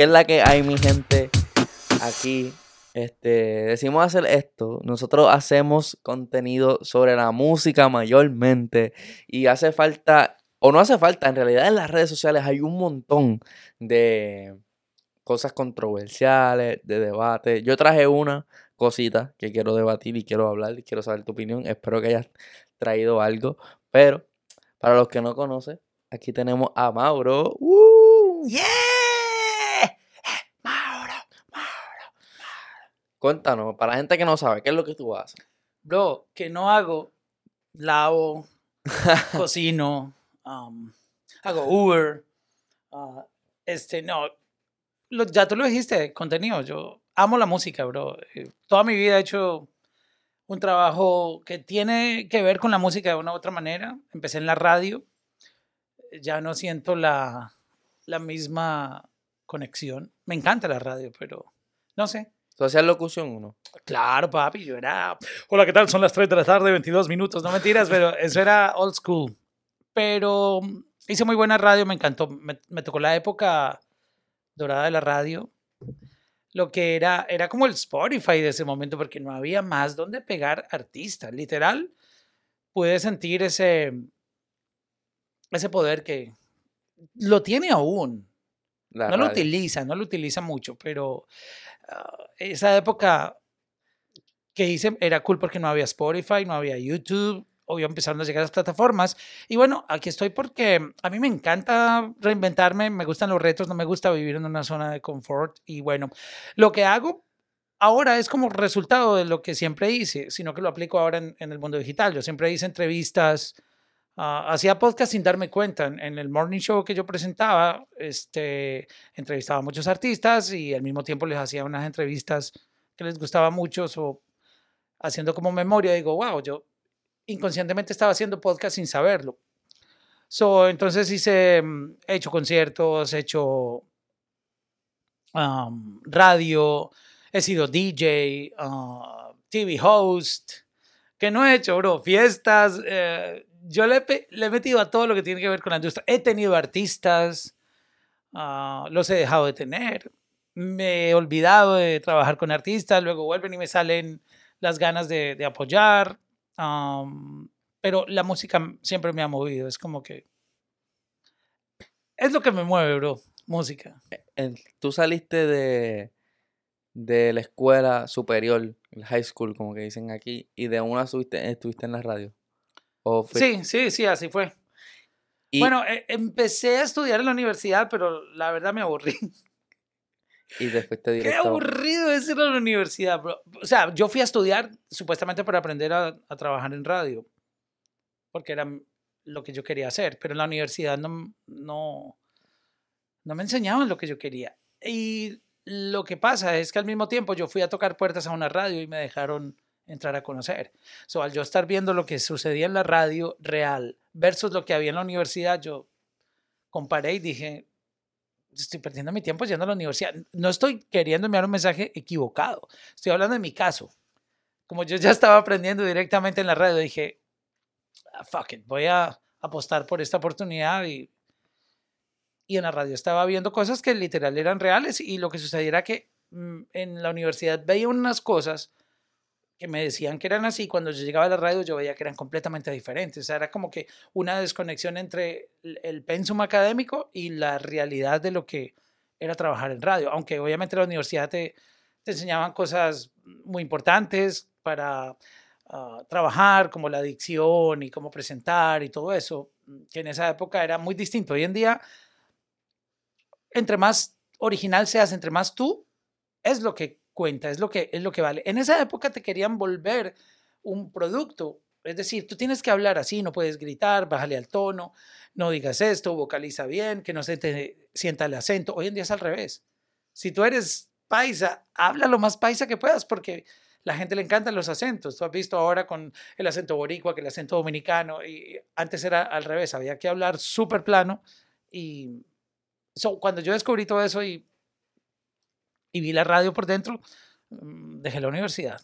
¿Qué es la que hay, mi gente? Aquí este, decimos hacer esto. Nosotros hacemos contenido sobre la música mayormente. Y hace falta, o no hace falta, en realidad en las redes sociales hay un montón de cosas controversiales, de debate. Yo traje una cosita que quiero debatir y quiero hablar y quiero saber tu opinión. Espero que hayas traído algo. Pero, para los que no conocen, aquí tenemos a Mauro. ¡Uh! ¡Yeah! Mauro, Mauro. Cuéntanos, para la gente que no sabe, ¿qué es lo que tú haces? Bro, que no hago, lavo, cocino, um, hago Uber. ah, este, no, lo- ya tú lo dijiste, contenido. Yo amo la música, bro. Eh, Toda mi vida he hecho un trabajo que tiene que ver con la música de una u otra manera. Empecé en la radio. Ya no siento la, la misma conexión. Me encanta la radio, pero no sé. ¿Tú hacías locución o no? Claro, papi, yo era. Hola, ¿qué tal? Son las 3 de la tarde, 22 minutos. No mentiras, pero eso era old school. Pero mm, hice muy buena radio, me encantó. Me, me tocó la época dorada de la radio. Lo que era, era como el Spotify de ese momento, porque no había más donde pegar artistas. Literal, pude sentir ese, ese poder que lo tiene aún La no lo radio. utiliza, no lo utiliza mucho, pero esa época que hice era cool porque no había Spotify, no había YouTube, obvio empezaron a llegar las plataformas. Y bueno, aquí estoy porque a mí me encanta reinventarme, me gustan los retos, no me gusta vivir en una zona de confort. Y bueno, lo que hago ahora es como resultado de lo que siempre hice, sino que lo aplico ahora en, en el mundo digital. Yo siempre hice entrevistas, ah, hacía podcast sin darme cuenta. En, en el morning show que yo presentaba, este, entrevistaba a muchos artistas y al mismo tiempo les hacía unas entrevistas que les gustaba mucho. o haciendo como memoria, digo, wow, yo inconscientemente estaba haciendo podcast sin saberlo. So, entonces hice, mm, he hecho conciertos, he hecho um, radio, he sido DJ, uh, TV host, que no he hecho, bro, fiestas. eh, yo le, he metido a todo lo que tiene que ver con la industria. He tenido artistas, ah, los he dejado de tener. Me he olvidado de trabajar con artistas, luego vuelven y me salen las ganas de, apoyar. pero la música siempre me ha movido, es como que... Es lo que me mueve, bro, música. Tú saliste de, de la escuela superior, el high school, como que dicen aquí, y de una subiste- estuviste en la radio. ¿O fue- Sí, sí, sí, así fue. y, Bueno, eh, empecé a estudiar en la universidad, pero la verdad me aburrí. y después te Qué directo. aburrido es ir a la universidad, bro. O sea, yo fui a estudiar supuestamente para aprender a, a trabajar en radio, porque era lo que yo quería hacer, pero en la universidad no, no, no me enseñaban lo que yo quería. Y lo que pasa es que al mismo tiempo yo fui a tocar puertas a una radio y me dejaron entrar a conocer. So, al yo estar viendo lo que sucedía en la radio real versus lo que había en la universidad, yo comparé y dije, estoy perdiendo mi tiempo yendo a la universidad. No estoy queriendo enviar un mensaje equivocado. Estoy hablando de mi caso. Como yo ya estaba aprendiendo directamente en la radio, dije, "Ah, fuck it, voy a apostar por esta oportunidad y, y en la radio estaba viendo cosas que literal eran reales y lo que sucediera que mm, en la universidad veía unas cosas que me decían que eran así, cuando yo llegaba a la radio yo veía que eran completamente diferentes. O sea, era como que una desconexión entre el, pensum académico y la realidad de lo que era trabajar en radio. Aunque obviamente la universidad te, te enseñaban cosas muy importantes para ah, trabajar, como la dicción y cómo presentar y todo eso, que en esa época era muy distinto. Hoy en día, entre más original seas, entre más tú, es lo que cuenta, es lo que, es lo que vale. En esa época te querían volver un producto, es decir, tú tienes que hablar así, no puedes gritar, bájale al tono, no digas esto, vocaliza bien, que no se te sienta el acento. Hoy en día es al revés. Si tú eres paisa, habla lo más paisa que puedas porque la gente le encantan los acentos. Tú has visto ahora con el acento boricua, que el acento dominicano, y antes era al revés, había que hablar súper plano. Y cuando yo descubrí todo eso y, y vi la radio por dentro, mm, dejé la universidad.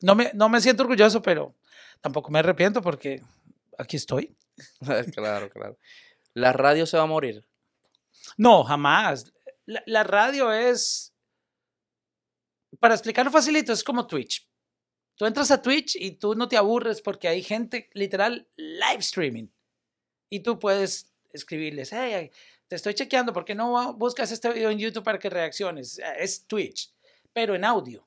No me, no me siento orgulloso, pero tampoco me arrepiento porque aquí estoy. claro, claro. ¿La radio se va a morir? No, jamás. La, la radio es, para explicarlo facilito, es como Twitch. Tú entras a Twitch y tú no te aburres porque hay gente literal live streaming. Y tú puedes escribirles, hey, te estoy chequeando, ¿por qué no buscas este video en YouTube para que reacciones? Es Twitch, pero en audio.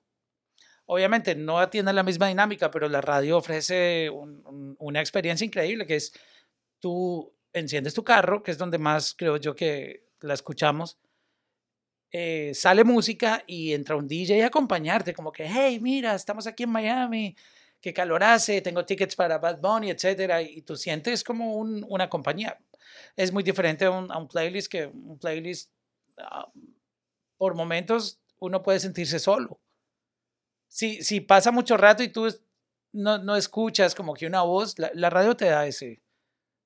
Obviamente no atiende la misma dinámica, pero la radio ofrece una experiencia increíble, que es tú enciendes tu carro, que es donde más creo yo que la escuchamos, eh, sale música y entra un DJ a acompañarte, como que, hey, mira, estamos aquí en Miami, qué calor hace, tengo tickets para Bad Bunny, etcétera, y tú sientes como una compañía. Es muy diferente a un, playlist que un playlist, ah, por momentos, uno puede sentirse solo si, si pasa mucho rato y tú no, no escuchas como que una voz, la, radio te da ese,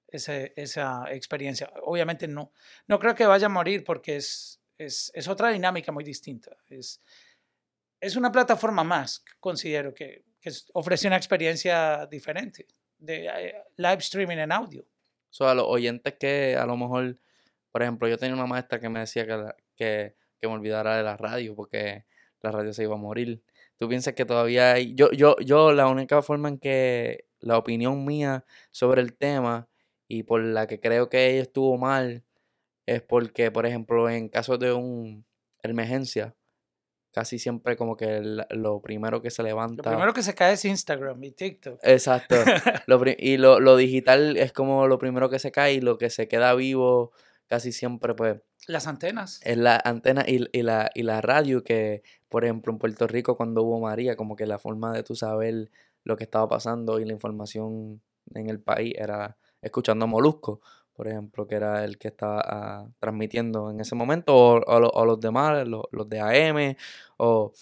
ese, esa experiencia. Obviamente no, no creo que vaya a morir porque es, es, es otra dinámica muy distinta. Es, es una plataforma más, considero que, que ofrece una experiencia diferente de eh, live streaming en audio. So, a los oyentes que a lo mejor, por ejemplo, yo tenía una maestra que me decía que, que, me olvidara de la radio porque la radio se iba a morir. Tú piensas que todavía hay... Yo, yo, yo la única forma en que la opinión mía sobre el tema y por la que creo que ella estuvo mal es porque, por ejemplo, en caso de una emergencia, casi siempre como que lo primero que se levanta... Lo primero que se cae es Instagram y TikTok. Exacto. y lo, lo digital es como lo primero que se cae y lo que se queda vivo casi siempre pues las antenas. Es la antena y, la, y la radio que, por ejemplo, en Puerto Rico cuando hubo María, como que la forma de tú saber lo que estaba pasando y la información en el país era escuchando a Molusco, por ejemplo, que era el que estaba ah, transmitiendo en ese momento, o, los demás, los, los, de AM, o,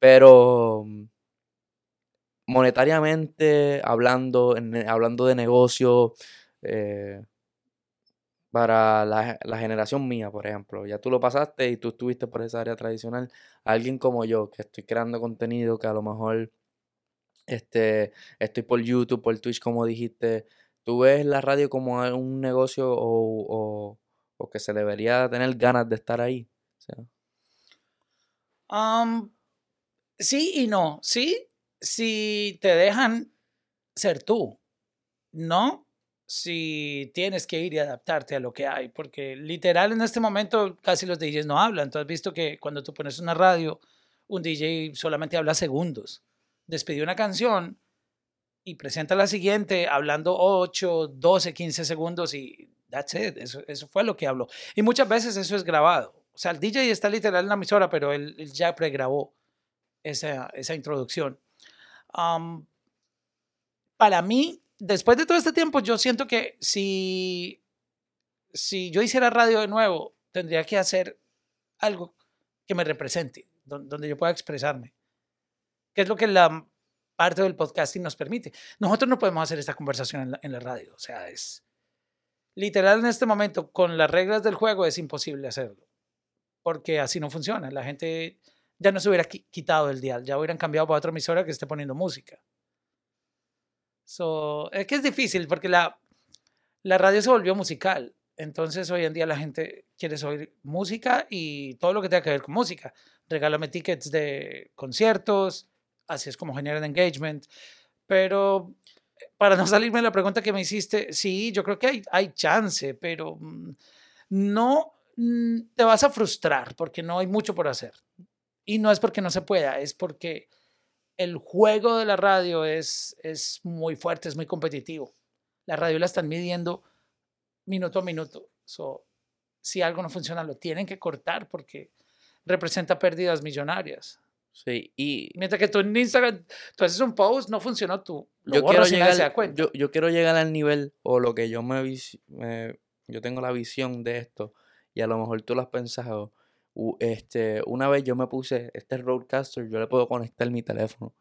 pero monetariamente, hablando, hablando de negocio, eh, para la, la, generación mía, por ejemplo. Ya tú lo pasaste y tú estuviste por esa área tradicional. Alguien como yo, que estoy creando contenido, que a lo mejor este, estoy por YouTube, por Twitch, como dijiste. ¿Tú ves la radio como un negocio o, o, que se debería tener ganas de estar ahí? sí y no. Sí, si te dejan ser tú. No, si tienes que ir y adaptarte a lo que hay, porque literal en este momento casi los DJs no hablan. Tú has visto que cuando tú pones una radio, un DJ solamente habla segundos. Despidió una canción y presenta la siguiente hablando 8, 12, 15 segundos y that's it. Eso, eso fue lo que habló. Y muchas veces eso es grabado. O sea, el DJ está literal en la emisora, pero él, ya pregrabó esa, esa introducción. para mí, después de todo este tiempo, yo siento que si, si yo hiciera radio de nuevo, tendría que hacer algo que me represente, donde yo pueda expresarme. Que es lo que la parte del podcasting nos permite. Nosotros no podemos hacer esta conversación en la, radio. O sea, es literal en este momento, con las reglas del juego, es imposible hacerlo. Porque así no funciona. La gente ya no se hubiera quitado el dial, ya hubieran cambiado para otra emisora que esté poniendo música. So, es que es difícil porque la, la radio se volvió musical. Entonces hoy en día la gente quiere oír música y todo lo que tenga que ver con música. Regálame tickets de conciertos, así es como generan engagement. Pero para no salirme de la pregunta que me hiciste, sí, yo creo que hay, hay chance, pero mm, no mm, te vas a frustrar porque no hay mucho por hacer. Y no es porque no se pueda, es porque el juego de la radio es, es muy fuerte, es muy competitivo. La radio la están midiendo minuto a minuto. So, si algo no funciona, lo tienen que cortar porque representa pérdidas millonarias. Sí, y... Mientras que tú en Instagram, tú haces un post, no funcionó tú. Yo quiero, llegar, yo, yo, quiero llegar al nivel, o lo que yo me, me... Yo tengo la visión de esto, y a lo mejor tú lo has pensado, este, una vez yo me puse este Roadcaster, yo le puedo conectar mi teléfono,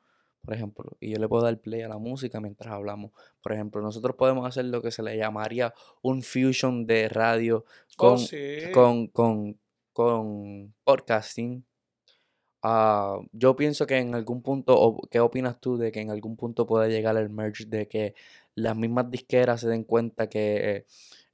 por ejemplo, y yo le puedo dar play a la música mientras hablamos. Por ejemplo, nosotros podemos hacer lo que se le llamaría un fusion de radio oh, con, con, con, podcasting. Ah, yo pienso que en algún punto, o ¿qué opinas tú de que en algún punto pueda llegar el merge de que las mismas disqueras se den cuenta que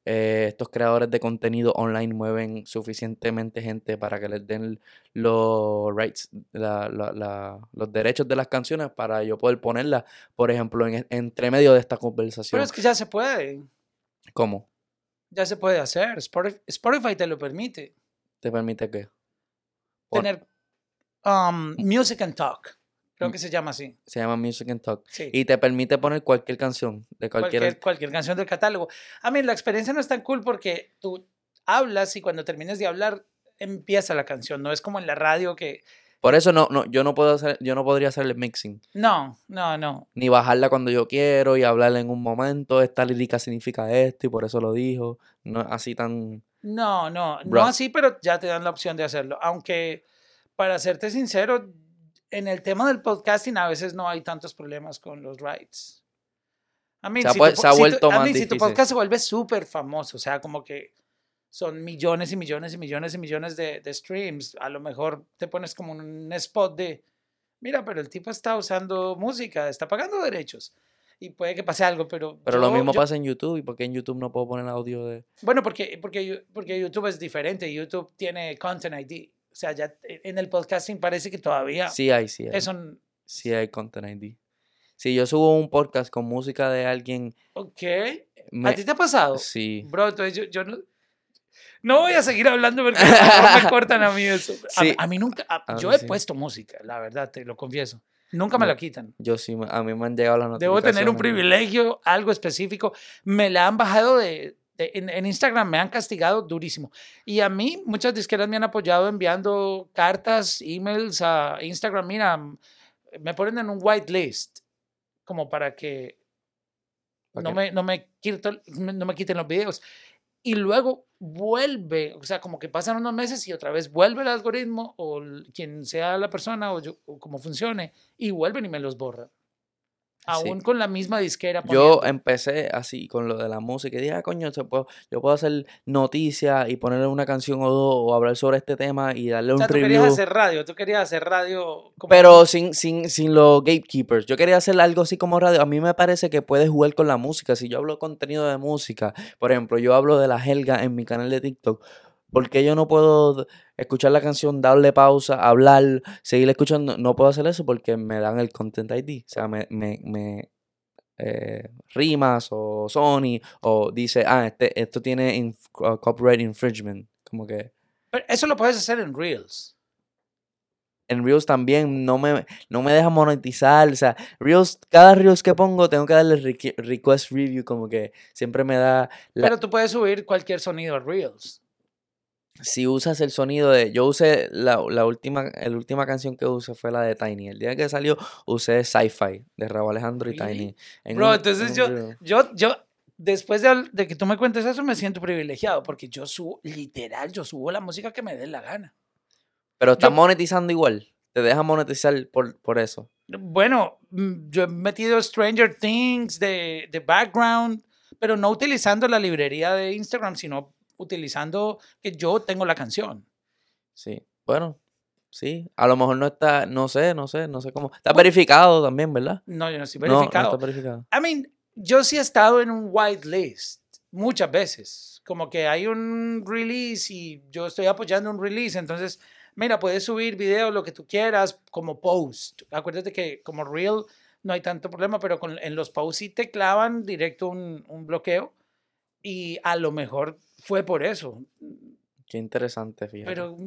eh, estos creadores de contenido online mueven suficientemente gente para que les den los rights, la- la- la- los derechos de las canciones para yo poder ponerlas, por ejemplo, en, entre medio de esta conversación. Pero es que ya se puede. ¿Cómo? Ya se puede hacer. Spotify, Spotify te lo permite. ¿Te permite qué? Tener um, Music and Talk. Creo Mm. que se llama así. Se llama Music and Talk. Sí. Y te permite poner cualquier canción de cualquier... cualquier, cualquier canción del catálogo. A mí la experiencia no es tan cool porque tú hablas y cuando termines de hablar empieza la canción. No es como en la radio que... Por eso no, no, yo no puedo hacer, yo no podría hacer el mixing. No, no, no. Ni bajarla cuando yo quiero y hablarla en un momento. Esta lírica significa esto y por eso lo dijo. No así tan. No, no, Bro. no así, pero ya te dan la opción de hacerlo. Aunque, para serte sincero, en el tema del podcasting a veces no hay tantos problemas con los rights. Se ha si tu po- se ha si tu- si tu podcast se vuelve súper famoso, o sea, como que son millones y millones y millones y millones de, de streams, a lo mejor te pones como un spot de, mira, pero el tipo está usando música, está pagando derechos. Y puede que pase algo, pero... Pero lo yo- mismo yo- pasa en YouTube. ¿Y por qué en YouTube no puedo poner audio de.? bueno, porque, porque, porque YouTube es diferente. YouTube tiene Content ID. O sea, ya e- en el podcasting parece que todavía Sí hay, sí hay. eso... Sí hay Content ID. Si yo subo un podcast con música de alguien. Ok. me- ¿A ti te ha pasado? Sí. Bro, entonces yo, yo no... No voy a seguir hablando porque no me cortan a mí eso. A, Sí. a mí nunca... a- A yo he sí. puesto música, la verdad, te lo confieso. Nunca me No, la quitan. Yo sí, a mí me han llegado las Debo tener un notificaciones. privilegio, algo específico. Me la han bajado de... en, en Instagram me han castigado durísimo. Y a mí muchas disqueras me han apoyado enviando cartas, emails a Instagram. Mira, me ponen en un whitelist como para que ¿Para no me, no, me quito- no me quiten los videos. Y luego vuelve, o sea, como que pasan unos meses y otra vez vuelve el algoritmo o quien sea la persona o, yo, o como funcione y vuelven y me los borran. Aún con la misma disquera. Yo empecé así con lo de la música y dije, ah, coño, se puedo- yo puedo hacer noticias y ponerle una canción o dos o hablar sobre este tema y darle o un sea, tú review. querías hacer radio, tú querías hacer radio. como- Pero sin, sin, sin los gatekeepers. Yo quería hacer algo así como radio. A mí me parece que puedes jugar con la música. Si yo hablo contenido de música, por ejemplo, yo hablo de la jerga en mi canal de TikTok. ¿Por qué yo no puedo escuchar la canción, darle pausa, hablar, seguir escuchando? No puedo hacer eso porque me dan el Content ID. O sea, me, me, me, eh, rimas o Sony o dice, ah, este, esto tiene inf- uh, copyright infringement. Como que Pero eso lo puedes hacer en Reels. en Reels también no me, no me deja monetizar. O sea, Reels, cada Reels que pongo tengo que darle requ- request review, como que siempre me da. La, Pero tú puedes subir cualquier sonido a Reels. Si usas el sonido de. Yo usé la, la última, la última canción que usé fue la de Tiny. El día que salió usé Sci-Fi de Raúl Alejandro y? Tiny. en Bro, un- entonces en yo, un yo, yo, después de, que tú me cuentes eso, me siento privilegiado porque yo subo, literal, yo subo la música que me dé la gana. Pero estás yo- monetizando igual. Te deja monetizar por, por eso. Bueno, mm, yo he metido Stranger Things de, de background, pero no utilizando la librería de Instagram, sino utilizando que yo tengo la canción. Sí. Bueno, sí. A lo mejor no está. No sé, no sé, no sé cómo. Está verificado también, ¿verdad? No, yo no estoy No, no verificado. está verificado. I mean, yo sí he estado en un whitelist muchas veces. Como que hay un release y yo estoy apoyando un release. Entonces, mira, puedes subir video, lo que tú quieras, como post. Acuérdate que como reel no hay tanto problema, pero con, en los posts sí te clavan directo un, un bloqueo. Y a lo mejor fue por eso. Qué interesante, fíjate. Pero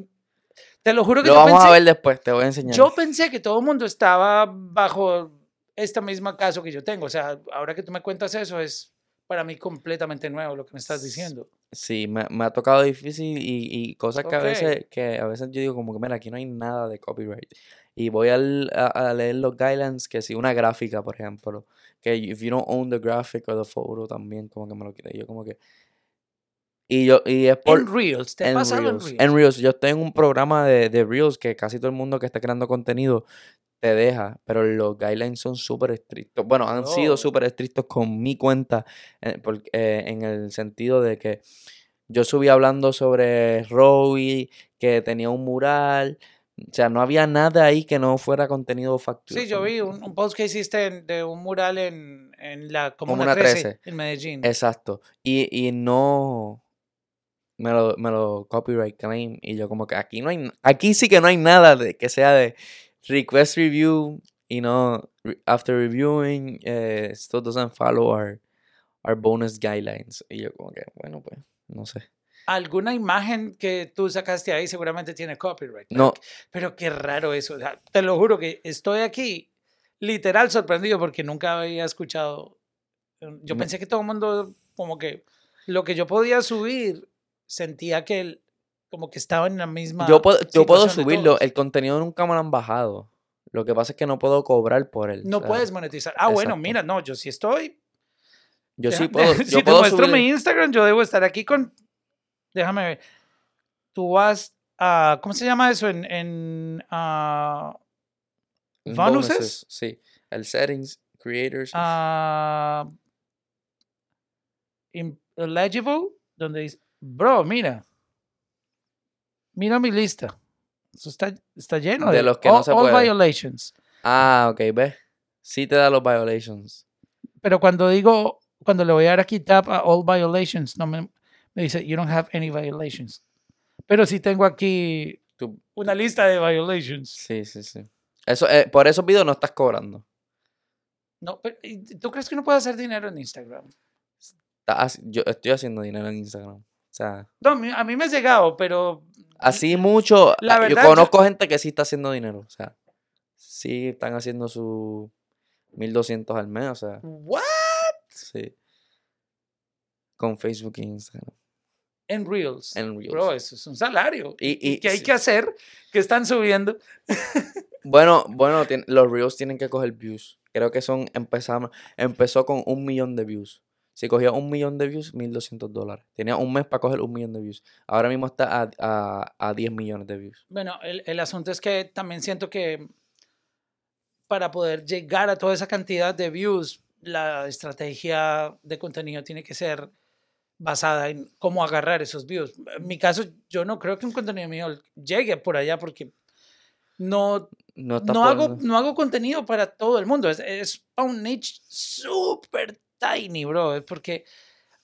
te lo juro que Lo yo vamos pensé, a ver después, te voy a enseñar. yo pensé que todo el mundo estaba bajo esta misma caso que yo tengo. O sea, ahora que tú me cuentas eso, es para mí completamente nuevo lo que me estás diciendo. Sí, me, me ha tocado difícil y, y cosas que a veces que a veces yo digo como que mira, aquí no hay nada de copyright. Y voy al- a, a leer los guidelines que si una gráfica, por ejemplo, que if you don't own the graphic or the photo también como que me lo quité. Yo como que y yo y es por en Reels, ¿te en pasado en Reels. Reels? En Reels, yo estoy en un programa de, de Reels que casi todo el mundo que está creando contenido te deja, pero los guidelines son súper estrictos. Bueno, han sido Oh. súper estrictos con mi cuenta eh, eh, en el sentido de que yo subí hablando sobre Rowie, que tenía un mural. O sea, no había nada ahí que no fuera contenido factual. Sí, yo vi un, un post que hiciste de un mural en, en la Comuna, Comuna 13, 13. en Medellín. Exacto. Y, y no me lo, me lo copyright claim. Y yo como que aquí no hay, aquí sí que no hay nada de que sea de request review y no after reviewing eh, still doesn't follow our, our bonus guidelines. Y yo como que, bueno, pues, no sé. Alguna imagen que tú sacaste ahí seguramente tiene copyright. No, Pero qué raro eso. o sea, te lo juro que estoy aquí literal sorprendido porque nunca había escuchado. Yo pensé que todo el mundo, como que lo que yo podía subir, sentía que el- como que estaba en la misma. yo puedo, yo puedo subirlo. El contenido nunca me lo han bajado. Lo que pasa es que no puedo cobrar por él. No o sea, puedes monetizar. Ah, bueno, mira, no, yo sí estoy. Yo sí puedo. si te muestro subir- mi Instagram, yo debo estar aquí con. Déjame ver. Tú vas a. ¿Cómo se llama eso? En. en bonuses. Sí. El settings, creators. in- eligible, donde dice. Bro, mira. Mira mi lista. Eso está, está lleno De de, los que no all, se all puede. violations. Ah, ok, ves. Sí te da los violations. Pero cuando digo, cuando le voy a dar aquí tap a all violations, no me, me dice, you don't have any violations. Pero sí tengo aquí Tú- una lista de violations. sí, sí, sí. Eso, eh, por esos videos no estás cobrando. No, pero, ¿y ¿Tú crees que no puedo hacer dinero en Instagram? Haci- yo estoy haciendo dinero en Instagram. O sea, No, a mí- me ha llegado, pero así mucho. La yo conozco gente que sí está haciendo dinero. O sea, sí están haciendo su 1200 al mes. O sea, ¿what? sí. Con Facebook e Instagram. En Reels. En Reels. Bro, eso es un salario. Y- y- ¿Qué hay sí. que hacer? que están subiendo? Bueno, bueno, los Reels tienen que coger views. Creo que son, empezamos, empezó con un millón de views. Si cogía un millón de views, 1200 dólares. Tenía un mes para coger un millón de views. Ahora mismo está a, a, a 10 millones de views. Bueno, el, el asunto es que también siento que para poder llegar a toda esa cantidad de views, la estrategia de contenido tiene que ser basada en cómo agarrar esos views. En mi caso, yo no creo que un contenido mío llegue por allá porque no, No, no, hago, no hago contenido para todo el mundo. Es, es un niche súper tiny, bro. Es porque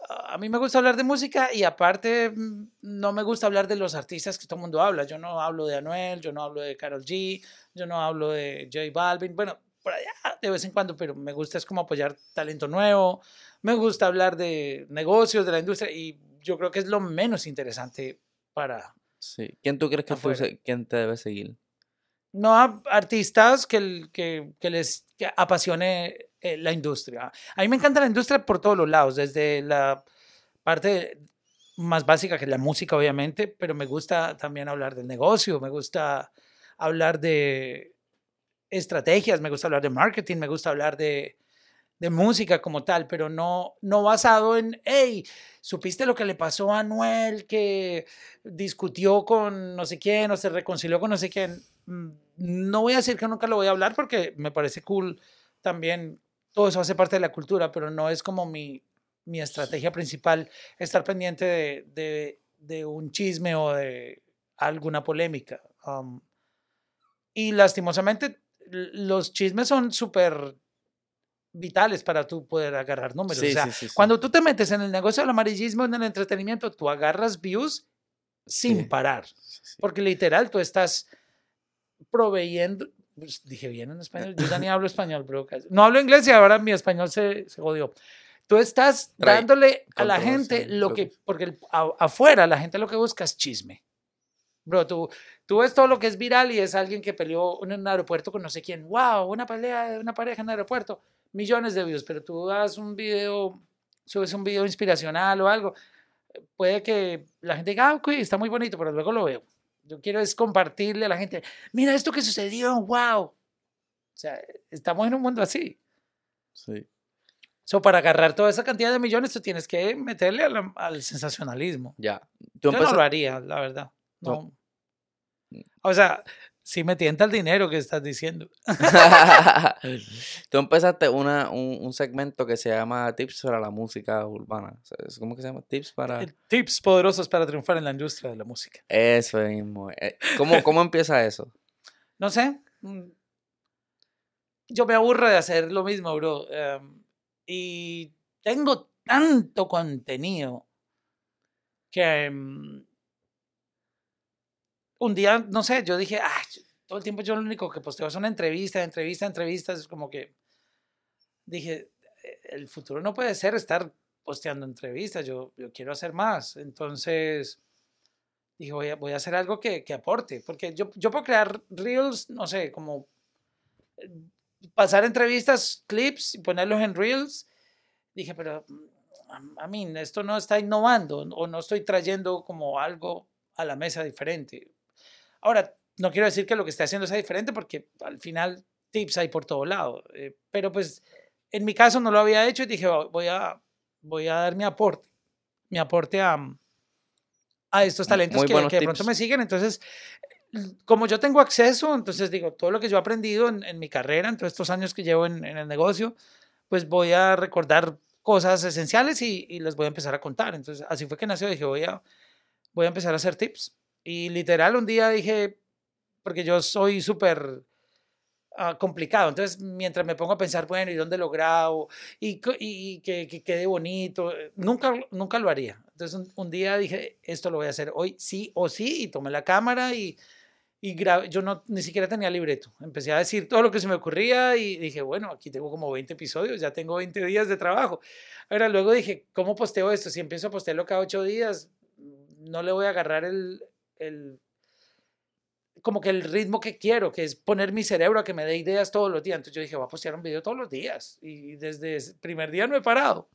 ah, a mí me gusta hablar de música y aparte mm, no me gusta hablar de los artistas que todo el mundo habla. Yo no hablo de Anuel, yo no hablo de Carol G, yo no hablo de J Balvin. Bueno, por allá de vez en cuando, pero me gusta es como apoyar talento nuevo. Me gusta hablar de negocios, de la industria y yo creo que es lo menos interesante para Sí. ¿Quién tú crees que, se- quién te debe seguir? no artistas que, que, que les que apasione eh, la industria. A mí me encanta la industria por todos los lados, desde la parte más básica que la música, obviamente, pero me gusta también hablar del negocio, me gusta hablar de estrategias, me gusta hablar de marketing, me gusta hablar de, de música como tal, pero no, no basado en, hey, ¿supiste lo que le pasó a Anuel que discutió con no sé quién o se reconcilió con no sé quién? Mm, No voy a decir que nunca lo voy a hablar porque me parece cool también, todo eso hace parte de la cultura, pero no es como mi, mi estrategia principal estar pendiente de, de, de un chisme o de alguna polémica. Um, y lastimosamente los chismes son súper vitales para tú poder agarrar números. Sí, o sea, sí, sí, cuando tú te metes en el negocio del amarillismo, en el entretenimiento, tú agarras views sin parar. Porque literal, tú estás proveyendo. Pues, dije bien en español. Yo ya ni hablo español, bro. casi. No hablo inglés y ahora mi español se, se jodió. Tú estás Trae dándole a la gente lo que. Porque el- a- afuera la gente lo que busca es chisme. Bro, tú, tú ves todo lo que es viral y es alguien que peleó en un aeropuerto con no sé quién. ¡Wow! Una pelea de una pareja en un aeropuerto. Millones de views. Pero tú das un video, subes un video inspiracional o algo. Puede que la gente diga, ah, está muy bonito, pero luego lo veo. Yo quiero es compartirle a la gente, mira esto que sucedió, wow. O sea, estamos en un mundo así. Sí. So, para agarrar toda esa cantidad de millones, tú tienes que meterle al sensacionalismo. Ya. Tú Yo no lo haría, la verdad. No. No. O sea, si me tienta el dinero que estás diciendo. Tú empezaste una, un, un segmento que se llama Tips para la música urbana. ¿Cómo que se llama? Tips para... Eh, Tips poderosos para triunfar en la industria de la música. Eso mismo. eh. ¿Cómo, ¿Cómo empieza eso? no sé. mm, Yo me aburro de hacer lo mismo, bro. em, y tengo tanto contenido que em, un día, no sé, yo dije, ah, todo el tiempo yo lo único que posteo son entrevistas, entrevistas, entrevistas. Es como que dije, "Eh, el futuro no puede ser estar posteando entrevistas, yo, yo quiero hacer más. Entonces, dije, voy a, voy a hacer algo que, que aporte, porque yo, yo puedo crear reels, no sé, como eh, pasar entrevistas, clips y ponerlos en reels. Dije, pero mm, a mí esto no está innovando o no estoy trayendo como algo a la mesa diferente. Ahora, no quiero decir que lo que esté haciendo sea diferente porque al final tips hay por todo lado, eh, pero pues en mi caso no lo había hecho y dije, "Oh, voy a, voy a dar mi aporte, mi aporte a, a estos talentos que, de pronto tips. me siguen. Entonces, como yo tengo acceso, entonces digo, todo lo que yo he aprendido en, en mi carrera, en todos estos años que llevo en, en el negocio, pues voy a recordar cosas esenciales y, y les voy a empezar a contar. Entonces, así fue que nació. Dije, voy a, voy a empezar a hacer tips. Y literal, un día dije, porque yo soy súper ah, complicado. Entonces, mientras me pongo a pensar, bueno, ¿y dónde lo grabo? Y, que, que quede bonito. eh, Nunca, nunca lo haría. Entonces, un, un día dije, esto lo voy a hacer hoy sí o sí. Y tomé la cámara y, y grabé. Yo no, ni siquiera tenía libreto. Empecé a decir todo lo que se me ocurría y dije, bueno, aquí tengo como 20 episodios, ya tengo 20 días de trabajo. Ahora, luego dije, ¿cómo posteo esto? Si empiezo a postearlo cada 8 días, no le voy a agarrar el, el como que el ritmo que quiero, que es poner mi cerebro a que me dé ideas todos los días. Entonces yo dije, voy a postear un video todos los días. Y desde el primer día no he parado.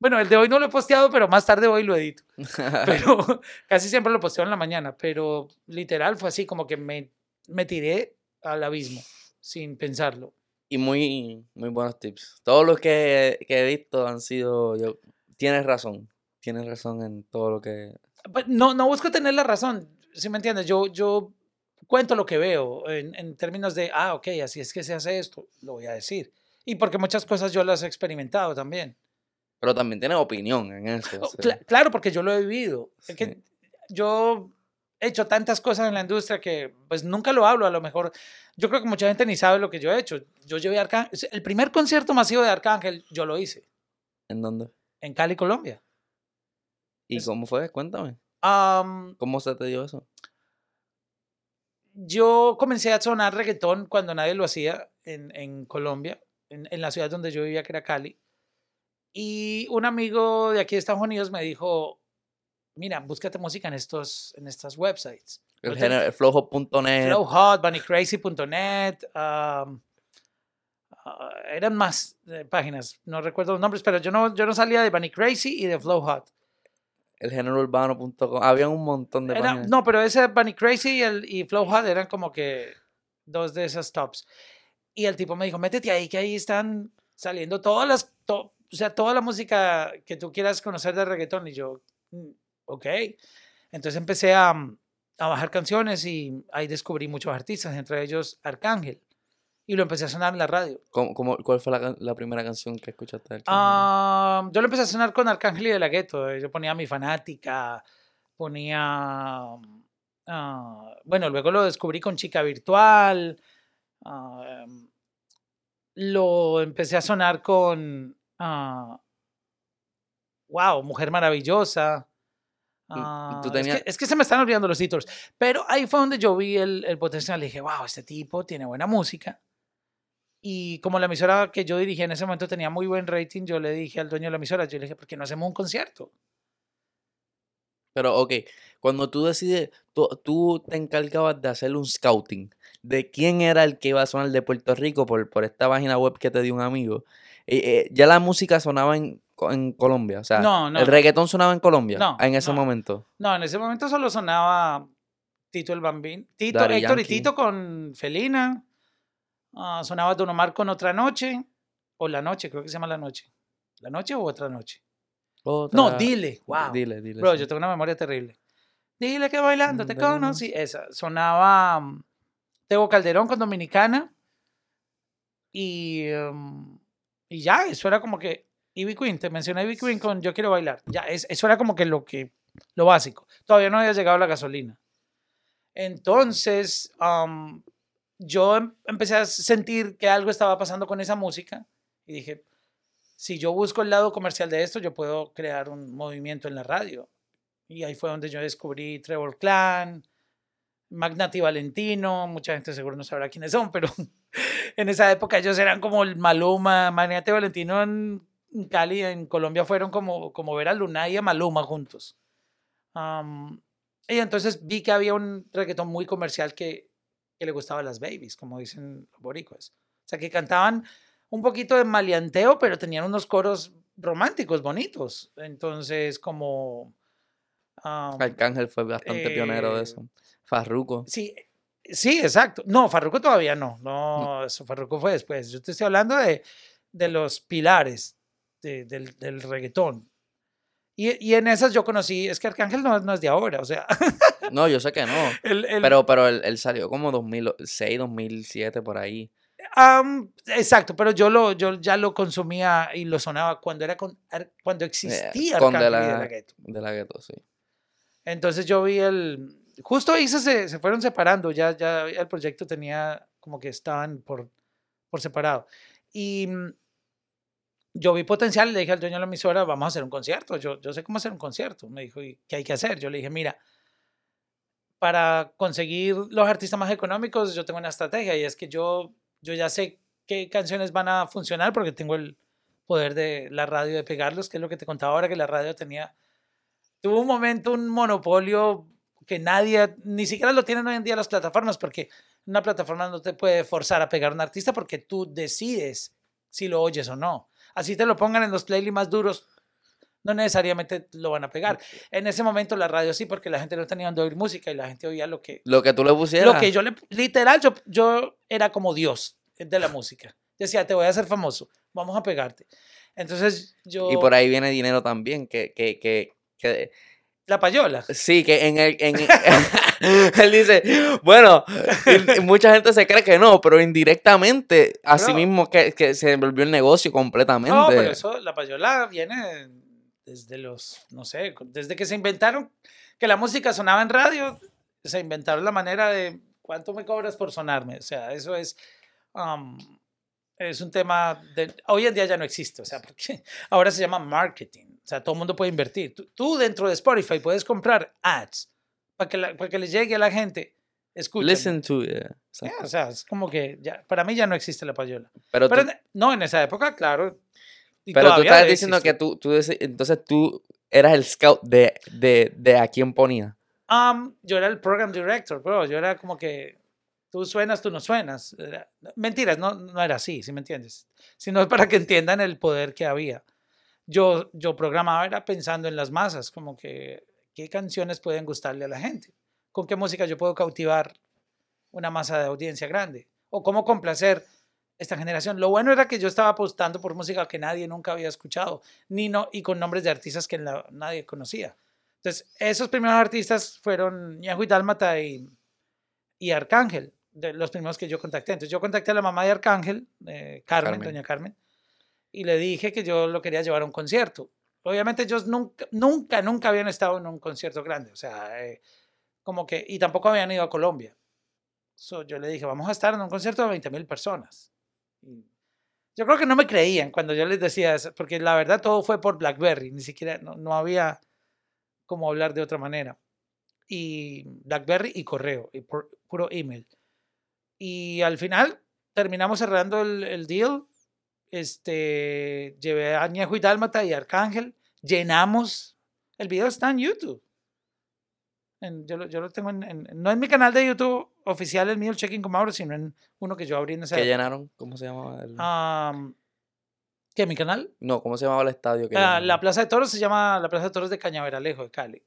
Bueno, el de hoy no lo he posteado, pero más tarde hoy lo edito. Pero casi siempre lo posteo en la mañana. Pero literal fue así, como que me, me tiré al abismo sin pensarlo. y muy, muy buenos tips. Todos los que, que he visto han sido. Yo, tienes razón. Tienes razón en todo lo que. Pues, No, no busco tener la razón, si me entiendes? Yo, yo cuento lo que veo en, en términos de, ah, ok, así es que se hace esto, lo voy a decir. Y porque muchas cosas yo las he experimentado también. Pero también tienes opinión en eso. Oh, cla- claro, porque yo lo he vivido. Es que Sí. yo he hecho tantas cosas en la industria que pues nunca lo hablo. A lo mejor, yo creo que mucha gente ni sabe lo que yo he hecho. Yo llevé a Arcángel, el primer concierto masivo de Arcángel, yo lo hice ¿En dónde? en Cali, Colombia. ¿Y cómo fue? Cuéntame. Am, ¿Cómo se te dio eso? yo comencé a sonar reggaetón cuando nadie lo hacía en, en Colombia, en, en la ciudad donde yo vivía, que era Cali. Y un amigo de aquí de Estados Unidos me dijo, mira, búscate música en estos en estas websites. El flojo.net. Flowhot, bunnycrazy.net, um, ah, eran más eh, páginas, no recuerdo los nombres, pero yo no, yo no salía de Bunny Crazy y de Flowhot. El género urbano.com. Había un montón de Era- páginas. no, pero ese Bunny Crazy y, el, y Flowhot eran como que dos de esas tops. Y el tipo me dijo, métete ahí, que ahí están saliendo todas las, to- o sea, toda la música que tú quieras conocer de reggaetón. Y yo, "Mm, ok. Entonces empecé a, a bajar canciones y ahí descubrí muchos artistas, entre ellos Arcángel. Y lo empecé a sonar en la radio. ¿Cómo- cómo- cuál fue la, primera canción que escuchaste? del Arcángel? Ah, yo lo empecé a sonar con Arcángel y de la Gueto. Yo ponía Mi Fanática, ponía... ah, bueno, luego lo descubrí con Chica Virtual. ah, lo empecé a sonar con... wow, Mujer Maravillosa. Ah, tú es, que, es que se me están olvidando los títulos. Pero ahí fue donde yo vi el, el potencial. Dije, wow, este tipo tiene buena música. Y como la emisora que yo dirigía en ese momento tenía muy buen rating, yo le dije al dueño de la emisora, yo le dije, ¿por qué no hacemos un concierto? Pero, ok, cuando tú decides, tú, tú te encargabas de hacer un scouting de quién era el que iba a sonar de Puerto Rico por, por esta página web que te dio un amigo. Eh, eh, ya la música sonaba en, en Colombia, o sea, No, no, el reggaetón sonaba en Colombia No, en ese no. momento. No, en ese momento solo sonaba Tito el Bambín. Tito, Daddy Héctor y. Tito con Felina. Ah, sonaba Don Omar con Otra Noche. O La Noche, creo que se llama La Noche. ¿La Noche o Otra Noche? No, Otra- Dile. Wow. Dile, dile. Bro, sí. yo tengo una memoria terrible. Dile que bailando te Mm, conocí. Esa. Sonaba Tego Calderón con Dominicana. Y, mm, y ya, eso era como que. Ivy Queen, te mencioné Ivy Queen con Yo Quiero Bailar. Ya, es- eso era como que lo que lo básico. Todavía no había llegado la gasolina. Entonces, am, yo em- empecé a sentir que algo estaba pasando con esa música y dije, si yo busco el lado comercial de esto, yo puedo crear un movimiento en la radio. Y ahí fue donde yo descubrí Trevor Clan, Magnati Valentino, mucha gente seguro no sabrá quiénes son, pero en esa época ellos eran como el Maluma, Magnati Valentino en Cali, en Colombia, fueron como, como ver a Luna y a Maluma juntos. Am, y entonces vi que había un reggaetón muy comercial que, que le gustaba a las babies, como dicen los boricuas. O sea, que cantaban un poquito de maleanteo, pero tenían unos coros románticos, bonitos. Entonces, como... am, Arcángel fue bastante pionero de eh, eso. Farruko. Sí, sí, exacto. No, Farruko todavía no. No, eso Farruko fue después. Yo te estoy hablando de, de los pilares de- del, del reggaetón. Y, y en esas yo conocí, es que Arcángel no, no es de ahora, o sea, No, yo sé que no. el, el- Pero, pero él, él salió como 2006, 2007, por ahí. am, exacto, pero yo lo, yo ya lo consumía y lo sonaba cuando era con, cuando existía Eh, con Arcángel de y De la- La Ghetto. De la gueto, sí. Entonces yo vi el. Justo ahí se, se se fueron separando, ya, ya el proyecto tenía como que estaban por, por separado. Y mm, yo vi potencial, le dije al dueño de la emisora, vamos a hacer un concierto. Yo, yo sé cómo hacer un concierto. Me dijo, ¿y qué hay que hacer? Yo le dije, mira, para conseguir los artistas más económicos, yo tengo una estrategia y es que yo, yo ya sé qué canciones van a funcionar porque tengo el poder de la radio de pegarlos, que es lo que te contaba ahora, que la radio tenía tuvo un momento un monopolio que nadie, ni siquiera lo tienen hoy en día las plataformas, porque una plataforma no te puede forzar a pegar a un artista porque tú decides si lo oyes o no. Así te lo pongan en los playlists más duros, no necesariamente lo van a pegar. En ese momento la radio sí, porque la gente no tenía donde oír música y la gente oía lo que, Lo que tú le pusieras. lo que yo le, literal, yo, yo era como Dios de la música. Decía, te voy a hacer famoso, vamos a pegarte. Entonces yo... Y por ahí viene dinero también, que, que, que, que La payola. sí, que en el, en, él dice, bueno, mucha gente se cree que no, pero indirectamente, así Bro. mismo que, que se volvió el negocio completamente. No, pero eso, la payola viene desde los, no sé, desde que se inventaron que la música sonaba en radio, se inventaron la manera de cuánto me cobras por sonarme. O sea, eso es, um, es un tema de, hoy en día ya no existe, o sea, porque ahora se llama marketing. O sea, todo el mundo puede invertir. Tú, tú dentro de Spotify puedes comprar ads para que, la- para que le llegue a la gente. Escucha. Listen to it. yeah, exacto. o sea, es como que ya, para mí ya no existe la payola. Pero, Pero tú, en- no, en esa época, claro. y pero tú estás diciendo que tú, tú entonces tú eras el scout de, de, de a quién ponía. Um, yo era el program director, bro. Yo era como que tú suenas, tú no suenas. Mentiras, no, no era así, si me entiendes. Sino para que entiendan el poder que había. Yo, yo programaba era pensando en las masas, como que qué canciones pueden gustarle a la gente, con qué música yo puedo cautivar una masa de audiencia grande, o cómo complacer esta generación. Lo bueno era que yo estaba apostando por música que nadie nunca había escuchado, ni no, y con nombres de artistas que la- nadie conocía. Entonces, esos primeros artistas fueron Ñejo y Dálmata y, y Arcángel, de los primeros que yo contacté. Entonces, yo contacté a la mamá de Arcángel, eh, Carmen, Carmen. doña Carmen, y le dije que yo lo quería llevar a un concierto. Obviamente, ellos nunca, nunca, nunca habían estado en un concierto grande, o sea, eh, como que, y tampoco habían ido a Colombia. So, yo le dije, vamos a estar en un concierto de 20 mil personas. Yo creo que no me creían cuando yo les decía eso, porque la verdad todo fue por BlackBerry, ni siquiera, no, no había cómo hablar de otra manera. Y BlackBerry y correo, y por, puro email. Y al final terminamos cerrando el, el deal. Este, llevé a Ñejo y Dálmata y Arcángel, llenamos, el video está en YouTube. En- yo, lo, yo lo tengo en, en- no en mi canal de YouTube oficial, el mío, el Checking con Mauro, sino en uno que yo abrí en esa ¿Qué llenaron? ¿Cómo se llamaba? el- Am, ¿Qué, mi canal? No, ¿cómo se llamaba el estadio? que llenaron? la Plaza de Toros se llama la Plaza de Toros de Cañaveralejo, de Cali.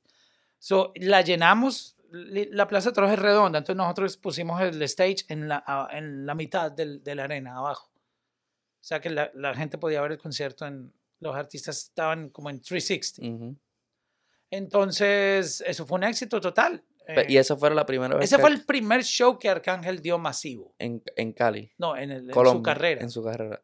So, la llenamos, la Plaza de Toros es redonda, entonces nosotros pusimos el stage en la, en la mitad del- de la arena, abajo. O sea que la, la gente podía ver el concierto, en, los artistas estaban como en 360. Ujú. Entonces, eso fue un éxito total. Eh, Y esa fue la primera vez ese que- fue el primer show que Arcángel dio masivo. en, en Cali, No, en, el- en su carrera. En su carrera.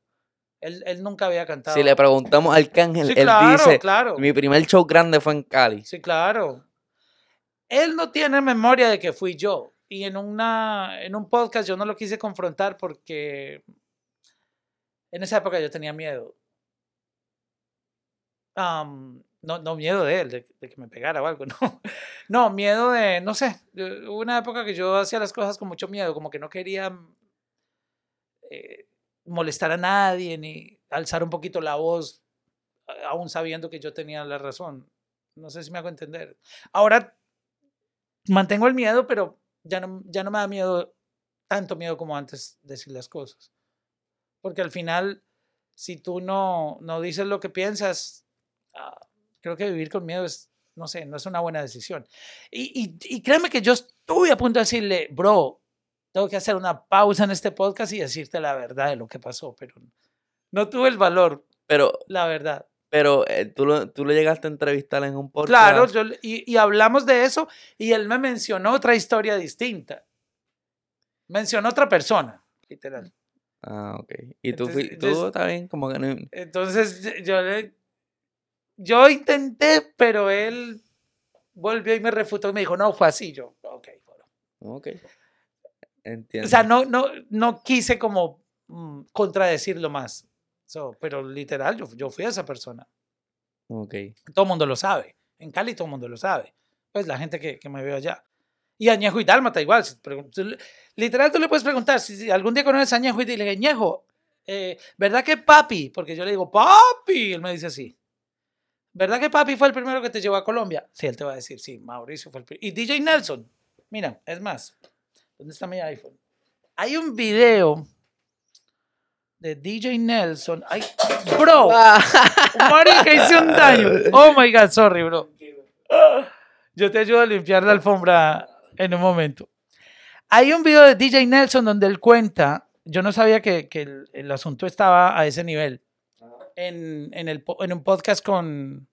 Él, él nunca había cantado. Si le preguntamos a Arcángel, sí, él claro, dice, claro. mi primer show grande fue en Cali. Sí, claro. Él no tiene memoria de que fui yo. y en, una, en un podcast yo no lo quise confrontar porque en esa época yo tenía miedo. Am, no, no miedo de él, de, que me pegara o algo, no. No, miedo de, no sé, hubo una época que yo hacía las cosas con mucho miedo, como que no quería eh, molestar a nadie ni alzar un poquito la voz, a- aún sabiendo que yo tenía la razón. No sé si me hago entender. Ahora mantengo el miedo, pero ya no, ya no me da miedo, tanto miedo como antes decir las cosas. Porque al final, si tú no, no dices lo que piensas, ah, creo que vivir con miedo es, no sé, no es una buena decisión. Y, y, y créeme que yo estuve a punto de decirle, bro, tengo que hacer una pausa en este podcast y decirte la verdad de lo que pasó, pero no tuve el valor, Pero, la verdad. Pero eh, tú, lo, tú lo llegaste a entrevistar en un podcast. Claro, yo, y, y hablamos de eso y él me mencionó otra historia distinta. Mencionó otra persona, literal. Ah, ok. Y tú, Entonces, tú bien, como que no. Entonces yo- yo le, yo intenté, pero él volvió y me refutó y me dijo, no, fue así. Yo, ok, bueno. Ok. Entiendo. O sea, no, no, no quise como mm, contradecirlo más. So, pero literal, yo, yo fui esa persona. Ok. Todo el mundo lo sabe. En Cali todo el mundo lo sabe. Pues la gente que, que me veo allá. Y Añejo y Dálmata igual. si literal, tú le puedes preguntar, si, si algún día conoces a Añejo y dile, Añejo, eh, ¿verdad que papi? Porque yo le digo, papi. Él me dice así. ¿Verdad que papi fue el primero que te llevó a Colombia? Sí, él te va a decir, sí, Mauricio fue el primero. Y DJ Nelson. Mira, es más, ¿dónde está mi iPhone? Hay un video de DJ Nelson. Ay, bro, marica, hice un daño. Oh my God, sorry, bro. Yo te ayudo a limpiar la alfombra en un momento. Hay un video de DJ Nelson donde él cuenta, yo no sabía que, que el, el asunto estaba a ese nivel, en, en, el, en un podcast con,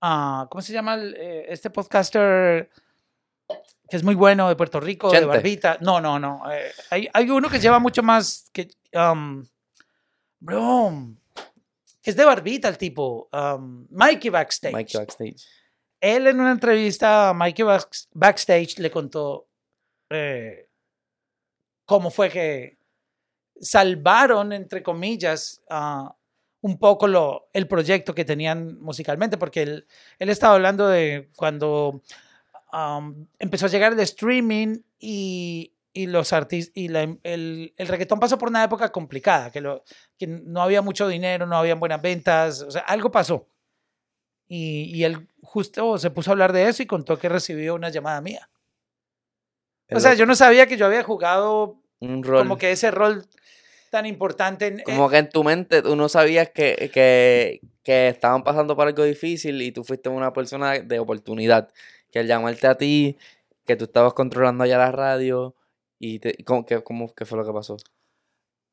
ah, ¿cómo se llama el, eh, este podcaster que es muy bueno de Puerto Rico, de. Barbita? No, no, no. eh, hay, hay uno que lleva mucho más, que, um, bro, es de Barbita el tipo, um, Mikey Backstage Mike backstage. él en una entrevista a Mikey Back- Backstage le contó eh, cómo fue que salvaron, entre comillas, un poco lo, el proyecto que tenían musicalmente, porque él, él estaba hablando de cuando um, empezó a llegar el streaming y, y los artistas y la- el, el reggaetón pasó por una época complicada, que, lo, que no había mucho dinero, no habían buenas ventas, o sea, algo pasó. Y, y él justo se puso a hablar de eso y contó que recibió una llamada mía. O sea, yo no sabía que yo había jugado Un rol. como que ese rol tan importante en... Como que en tu mente tú no sabías que, que, que estaban pasando por algo difícil y tú fuiste una persona de oportunidad. Que al llamarte a ti, que tú estabas controlando ya la radio y te, ¿cómo, qué, cómo- qué fue lo que pasó?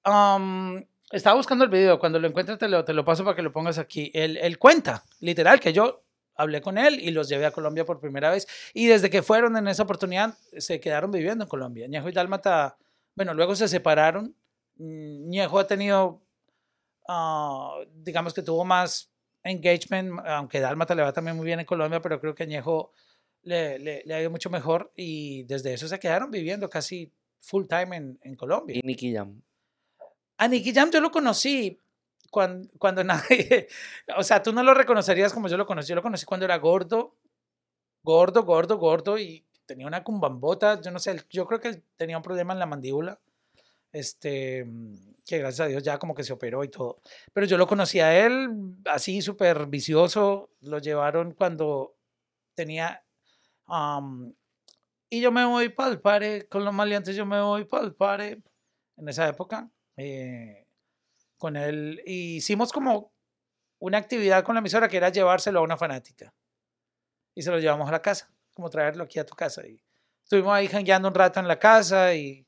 Um, estaba buscando el video, cuando lo encuentres te lo, te lo paso para que lo pongas aquí. Él, él cuenta, literal, que yo hablé con él y los llevé a Colombia por primera vez. Y desde que fueron en esa oportunidad, se quedaron viviendo en Colombia. Ñejo y Dálmata, bueno, luego se separaron. Mm, Ñejo ha tenido, ah, digamos que tuvo más engagement, aunque Dálmata le va también muy bien en Colombia, pero creo que Ñejo le, le, le ha ido mucho mejor y desde eso se quedaron viviendo casi full time en, en Colombia. Y Nicky Jam. A Nicky Jam yo lo conocí cuando, cuando nadie, o sea, tú no lo reconocerías como yo lo conocí, yo lo conocí cuando era gordo, gordo, gordo, gordo y tenía una cumbambota, yo no sé, yo creo que él tenía un problema en la mandíbula, este, que gracias a Dios ya como que se operó y todo, pero yo lo conocí a él así súper vicioso, lo llevaron cuando tenía, am, y yo me voy para el pare, con los maleantes yo me voy para el pare, en esa época, eh, con él, y hicimos como una actividad con la emisora que era llevárselo a una fanática. Y se lo llevamos a la casa, como traerlo aquí a tu casa. Y estuvimos ahí jangueando un rato en la casa y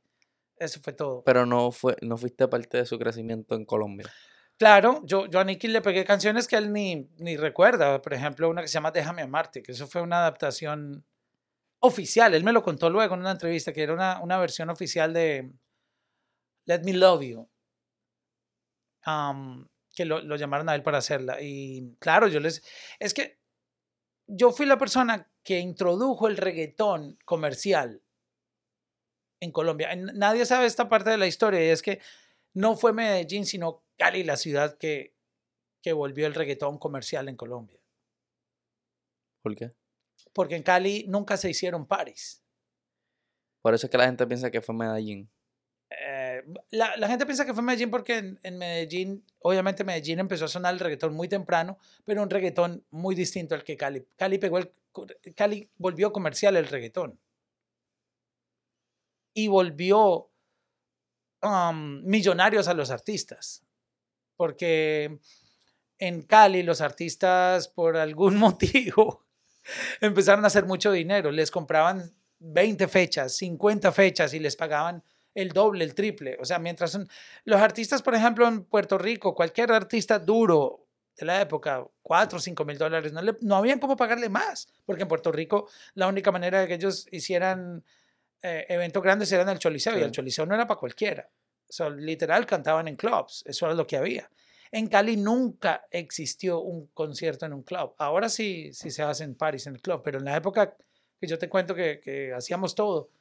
eso fue todo. Pero no, fue, no fuiste parte de su crecimiento en Colombia. Claro, yo, yo a Nicky le pegué canciones que él ni, ni recuerda. Por ejemplo, una que se llama Déjame amarte, que eso fue una adaptación oficial. Él me lo contó luego en una entrevista, que era una, una versión oficial de Let Me Love You. Que lo, llamaron a él para hacerla. Y claro, yo les... Es que yo fui la persona que introdujo el reggaetón comercial en Colombia. Nadie sabe esta parte de la historia y es que no fue Medellín, sino Cali la ciudad que, que volvió el reggaetón comercial en Colombia. ¿Por qué? Porque en Cali nunca se hicieron paris. Por eso es que la gente piensa que fue Medellín. Eh, la, la gente piensa que fue Medellín porque en, en Medellín, obviamente Medellín empezó a sonar el reggaetón muy temprano, pero un reggaetón muy distinto al que Cali. Cali pegó el, Cali volvió comercial el reggaetón. Y volvió um, millonarios a los artistas. Porque en Cali los artistas, por algún motivo, empezaron a hacer mucho dinero. Les compraban 20 fechas, 50 fechas y les pagaban el doble, el triple. O sea, mientras son, los artistas, por ejemplo, en Puerto Rico, cualquier artista duro de la época, 4 o 5 mil dólares, no, le, no habían cómo pagarle más, porque en Puerto Rico la única manera de que ellos hicieran eh, eventos grandes era en el Choliseo, y el Choliseo no era para cualquiera. O sea, literal cantaban en clubs, eso era lo que había. En Cali nunca existió un concierto en un club. Ahora sí, sí se hace en París, en el club, pero en la época que yo te cuento que, que hacíamos todo,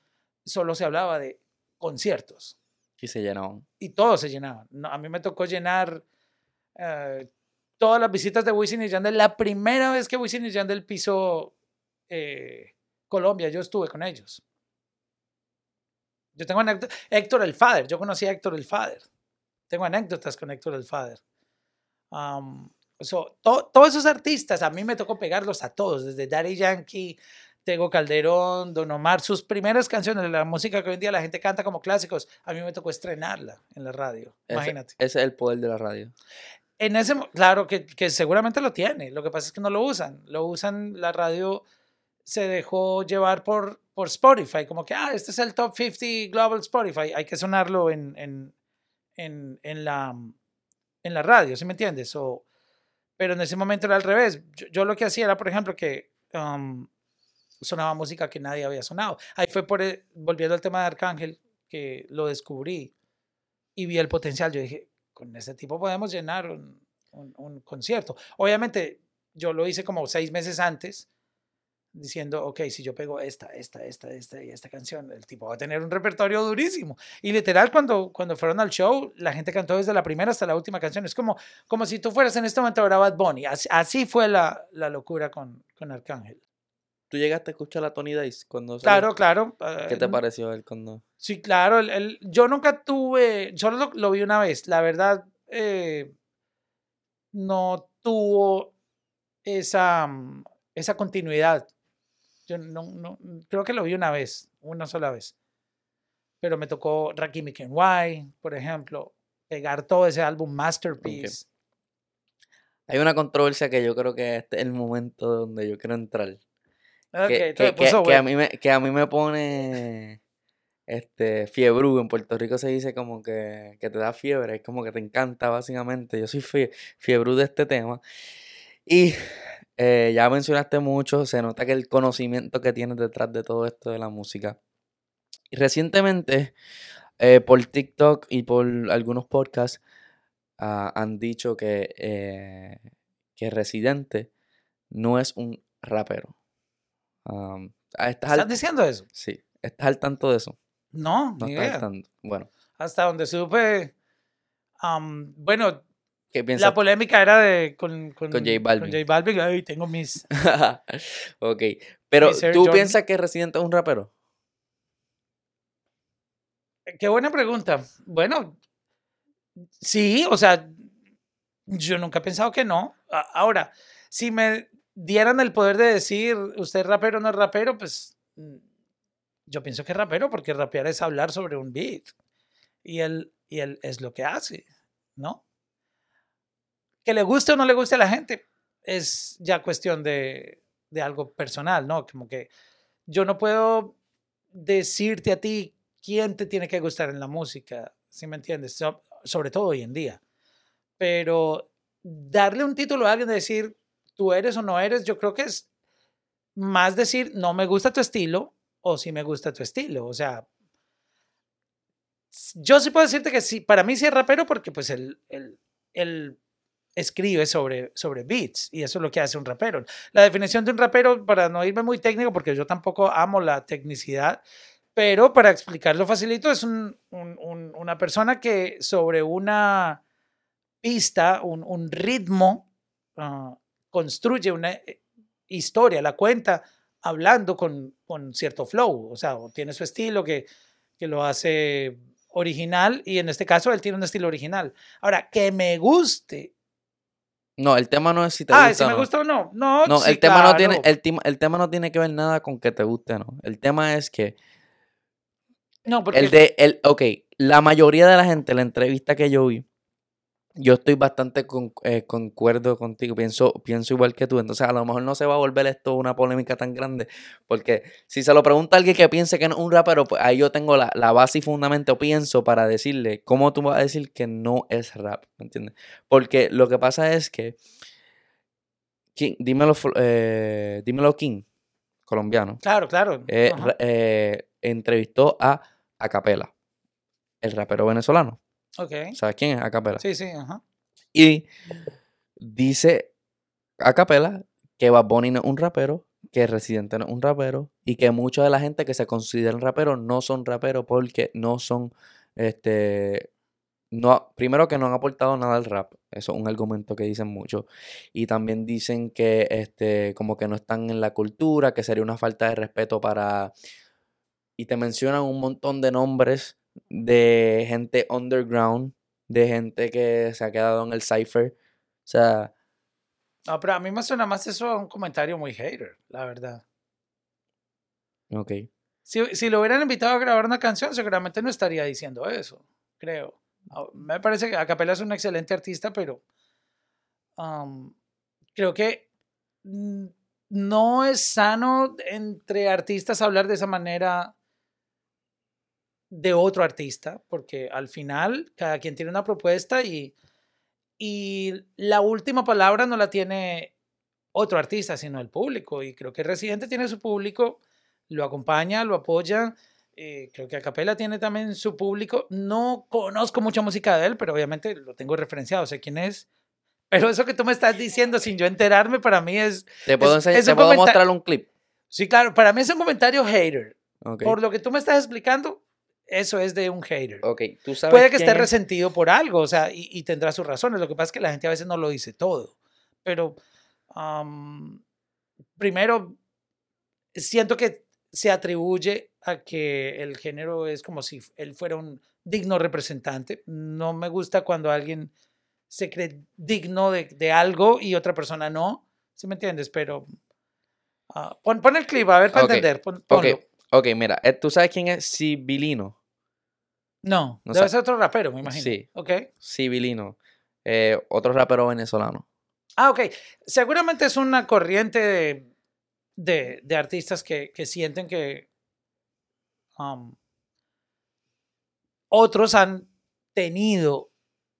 solo se hablaba de conciertos Y se llenaban. y todos se llenaban. No, a mí me tocó llenar eh, todas las visitas de Wisin y Yandel. La primera vez que Wisin y Yandel pisó eh, Colombia, yo estuve con ellos. Yo tengo anécdotas. Héctor el Father, yo conocí a Héctor el Father. Tengo anécdotas con Héctor el Father. Um, so, to- todos esos artistas, a mí me tocó pegarlos a todos, desde Daddy Yankee, Tego Calderón, Don Omar, sus primeras canciones, la música que hoy en día la gente canta como clásicos, a mí me tocó estrenarla en la radio. Ese- Imagínate. Ese es el poder de la radio. En ese, claro, que, que seguramente lo tiene. Lo que pasa es que no lo usan. Lo usan, la radio se dejó llevar por, por Spotify, como que, ah, este es el top 50 Global Spotify, hay que sonarlo en, en, en, en la, en la radio, ¿sí me entiendes? O, pero en ese momento era al revés. Yo, yo lo que hacía era, por ejemplo, que um, sonaba música que nadie había sonado. Ahí fue por, el- volviendo al tema de Arcángel, que lo descubrí y vi el potencial. Yo dije, con ese tipo podemos llenar un, un- un concierto. Obviamente, yo lo hice como seis meses antes, diciendo, ok, si yo pego esta, esta, esta, esta y esta canción, el tipo va a tener un repertorio durísimo. Y literal, cuando, cuando fueron al show, la gente cantó desde la primera hasta la última canción. Es como, como si tú fueras en este momento ahora Bad Bunny. Así, así fue la, la locura con, con Arcángel. ¿Tú llegaste a escuchar a Tony Dice cuando salió? Claro, claro. ¿Qué te eh, pareció él cuando...? Sí, claro. el- el- yo nunca tuve, solo lo, lo vi una vez. La verdad, eh, no tuvo esa, mm, esa continuidad. Yo no, no- creo que lo vi una vez, una sola vez. Pero me tocó Rakim Kenway, por ejemplo, pegar todo ese álbum Masterpiece. Hay una controversia que yo creo que este es el momento donde yo quiero entrar. Que, a mí me, que a mí me pone este fiebre. En Puerto Rico se dice como que, que te da fiebre, es como que te encanta básicamente. Yo soy fie, fiebre de este tema. Y eh, ya mencionaste mucho, se nota que el conocimiento que tienes detrás de todo esto de la música. Y recientemente, eh, por TikTok y por algunos podcasts, ah, han dicho que, eh, que Residente no es un rapero. Ah, ¿estás, ¿Estás al, diciendo eso? sí, ¿estás al tanto de eso? No, No ni estás al idea. tanto. Bueno, Hasta donde supe, am, bueno, ¿qué piensas? La polémica era de con, con, Con J Balvin. J Balvin. Ay, tengo mis. ok, pero Mis ¿tú Jordan. piensas que Residente es un rapero? Qué buena pregunta. Bueno, sí, o sea, yo nunca he pensado que no. Ahora, si me dieran el poder de decir usted es rapero o no es rapero, pues mm, yo pienso que es rapero porque rapear es hablar sobre un beat. Y él, y él es lo que hace, ¿no? Que le guste o no le guste a la gente es ya cuestión de, de algo personal, ¿no? Como que yo no puedo decirte a ti quién te tiene que gustar en la música, ¿sí me entiendes? So- sobre todo hoy en día. Pero darle un título a alguien de decir tú eres o no eres, yo creo que es más decir no me gusta tu estilo o sí me gusta tu estilo. O sea, yo sí puedo decirte que sí, para mí sí es rapero porque pues él, él escribe sobre, sobre beats y eso es lo que hace un rapero. La definición de un rapero, para no irme muy técnico, porque yo tampoco amo la tecnicidad, Pero para explicarlo facilito, es un- un- un- una persona que sobre una pista, un, ritmo, ah, construye una eh, historia, la cuenta hablando con, con cierto flow, o sea, tiene su estilo que, que lo hace original y en este caso él tiene un estilo original. Ahora, que me guste. No, el tema no es si te Ah, gusta si o me no. gusta o no. No, No, sí, el tema no tiene, el, tema, el tema no tiene que ver nada con que te guste o no. El tema es que No, porque el de el, ok, la mayoría de la gente, la entrevista que yo vi, yo estoy bastante con, eh, concuerdo contigo, pienso, pienso igual que tú, entonces a lo mejor no se va a volver esto una polémica tan grande, porque si se lo pregunta a alguien que piense que no es un rapero, pues ahí yo tengo la, la base y fundamento, pienso, para decirle, ¿cómo tú vas a decir que no es rap? ¿Me entiendes? Porque lo que pasa es que, King- dímelo, Fl- eh, dímelo King, colombiano, Claro, claro. eh, entrevistó a Acapela, el rapero venezolano. Ok. ¿Sabes quién es Acapela? Sí, sí, ajá. Y dice Acapela que Bad Bunny no es un rapero, que Residente no es un rapero y que mucha de la gente que se consideran raperos no son raperos porque no son, este, no, primero que no han aportado nada al rap, eso es un argumento que dicen mucho, y también dicen que, este, como que no están en la cultura, que sería una falta de respeto para, y te mencionan un montón de nombres de gente underground, de gente que se ha quedado en el cipher, o sea, No, pero a mí me suena más eso a un comentario muy hater, la verdad. ok. Si, si lo hubieran invitado a grabar una canción, seguramente no estaría diciendo eso, creo. Ah, Me parece que Acapella es un excelente artista, pero um, creo que no es sano entre artistas hablar de esa manera de otro artista, porque al final cada quien tiene una propuesta y, y la última palabra no la tiene otro artista, sino el público. Y creo que Residente tiene su público, lo acompaña, lo apoya. eh, creo que Acapella tiene también su público. No conozco mucha música de él, pero obviamente lo tengo referenciado, sé quién es. Pero eso que tú me estás diciendo sin yo enterarme, para mí es... Te puedo, Es- te un puedo mostrar un clip. Sí, claro, para mí es un comentario hater. Por lo que tú me estás explicando, eso es de un hater. Ok, tú sabes Puede que quién esté es? resentido por algo, o sea, y, y tendrá sus razones. Lo que pasa es que la gente a veces no lo dice todo. Pero, primero, siento que se atribuye a que el género es como si él fuera un digno representante. No me gusta cuando alguien se cree digno de, de algo y otra persona no. ¿Sí me entiendes? Pero ah, pon, pon el clip, a ver, para entender. pon- Ok, ponlo. ok, mira, eh, ¿tú sabes quién es Sibilino? No, No debe ser otro rapero, me imagino. Sí. Ok. Sibilino, eh, otro rapero venezolano. Ah, ok. Seguramente es una corriente de, de- de artistas que, que sienten que um, otros han tenido,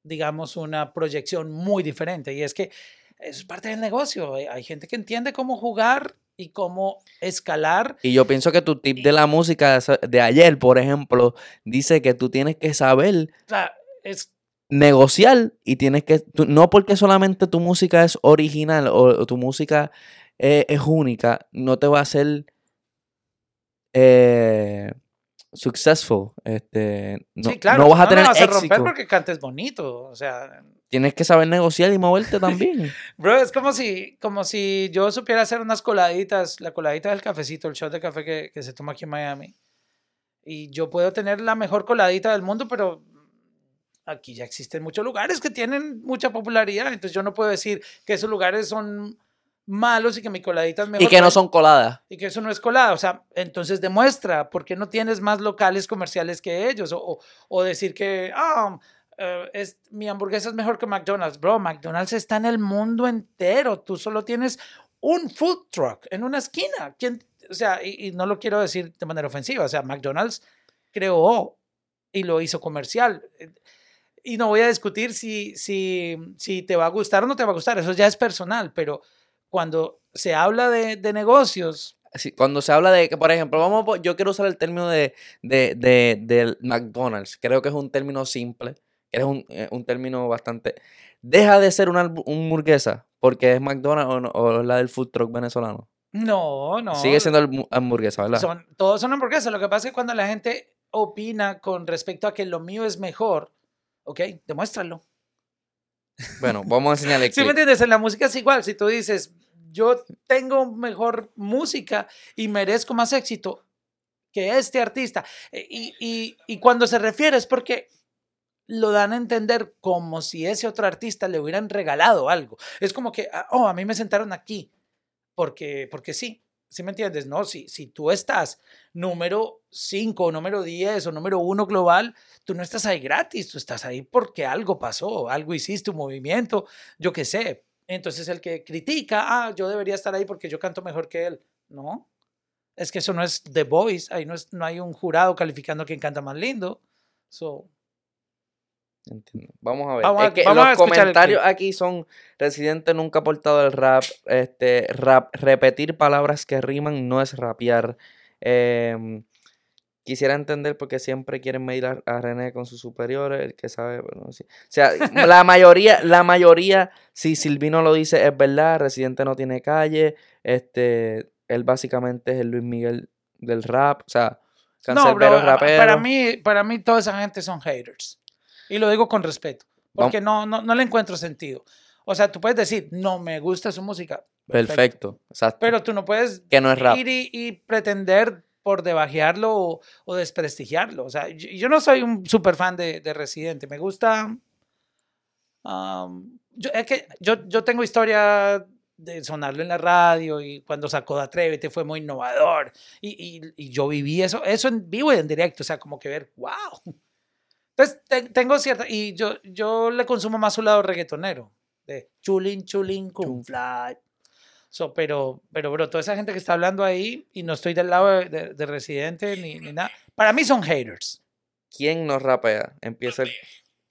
digamos, una proyección muy diferente. Y es que es parte del negocio. Hay gente que entiende cómo jugar y cómo escalar. Y yo pienso que tu tip de la música de ayer, por ejemplo, dice que tú tienes que saber O sea, es, negociar y tienes que, tú- no porque solamente tu música es original o, o tu música eh, es única, no te va a hacer eh, successful. Este, no, sí, claro. no vas a tener vas a romper éxito. porque cantes bonito. O sea, Tienes que saber negociar y moverte también. Bro, es como si, como si yo supiera hacer unas coladitas, la coladita del cafecito, el shot de café que, que se toma aquí en Miami. Y yo puedo tener la mejor coladita del mundo, pero aquí ya existen muchos lugares que tienen mucha popularidad. Entonces yo no puedo decir que esos lugares son malos y que mi coladita es mejor. y que no son coladas. y que eso no es colada. O sea, entonces demuestra por qué no tienes más locales comerciales que ellos. O, o, o decir que, ah, eh, es, mi hamburguesa es mejor que McDonald's. Bro, McDonald's está en el mundo entero. Tú solo tienes un food truck en una esquina. ¿Quién, o sea, y, no lo quiero decir de manera ofensiva. O sea, McDonald's creó y lo hizo comercial. Y no voy a discutir si, si, si te va a gustar o no te va a gustar. Eso ya es personal. Pero cuando se habla de, de negocios, Sí, cuando se habla de que, por ejemplo, vamos, yo quiero usar el término de, de, de, del McDonald's. Creo que es un término simple. Es un, eh, un término bastante. Deja de ser una, hamburguesa porque es McDonald's o, no- o es la del food truck venezolano. No, no. Sigue siendo hamburguesa, ¿verdad? Son, todos son hamburguesas. Lo que pasa es que cuando la gente opina con respecto a que lo mío es mejor, ok, demuéstralo. Bueno, vamos a enseñarle el ¿Sí me entiendes? En la música es igual. Si tú dices, yo tengo mejor música y merezco más éxito que este artista, eh, y, y- y cuando se refiere es porque lo dan a entender como si ese otro artista le hubieran regalado algo. Es como que, ah, oh, a mí me sentaron aquí porque, porque sí. ¿Sí me entiendes? No, si, si tú estás número 5, o número 10 o número 1 global, tú no estás ahí gratis, tú estás ahí porque algo pasó, algo hiciste, un movimiento, yo qué sé. Entonces el que critica, ah, yo debería estar ahí porque yo canto mejor que él. No, es que eso no es The Voice, ahí no, es, no hay un jurado calificando quién canta más lindo. So, Entiendo. Vamos a ver. Vamos a- es que vamos a los comentarios aquí son Residente nunca ha portado el rap. Este, rap, repetir palabras que riman no es rapear. Em, quisiera entender por qué siempre quieren medir a, a René con sus superiores, el que sabe, bueno, sí. O sea, la mayoría, la mayoría, si Silvino lo dice, es verdad, Residente no tiene calle, este, él básicamente es el Luis Miguel del rap, o sea, no, cancerbero bro, a- rapero. para mí, para mí toda esa gente son haters. Y lo digo con respeto, porque no, no, no le encuentro sentido. O sea, tú puedes decir, no me gusta su música. Perfecto, exacto. Pero tú no puedes que no es rap. ir y, y pretender por debajearlo o, o desprestigiarlo. O sea, yo, yo no soy un super fan de, de Residente. Me gusta. um, yo, es que yo, yo tengo historia de sonarlo en la radio y cuando sacó de Atrévete fue muy innovador. Y, y, y yo viví eso, eso en vivo y en directo. O sea, como que ver, wow. Entonces, te- tengo cierta. Y yo, yo le consumo más su lado reggaetonero. De chulín, chulín, cum fly. So, pero, pero, bro, toda esa gente que está hablando ahí, y no estoy del lado de, de- de Residente ni, ni nada, para mí son haters. ¿Quién nos rapea? Empieza el...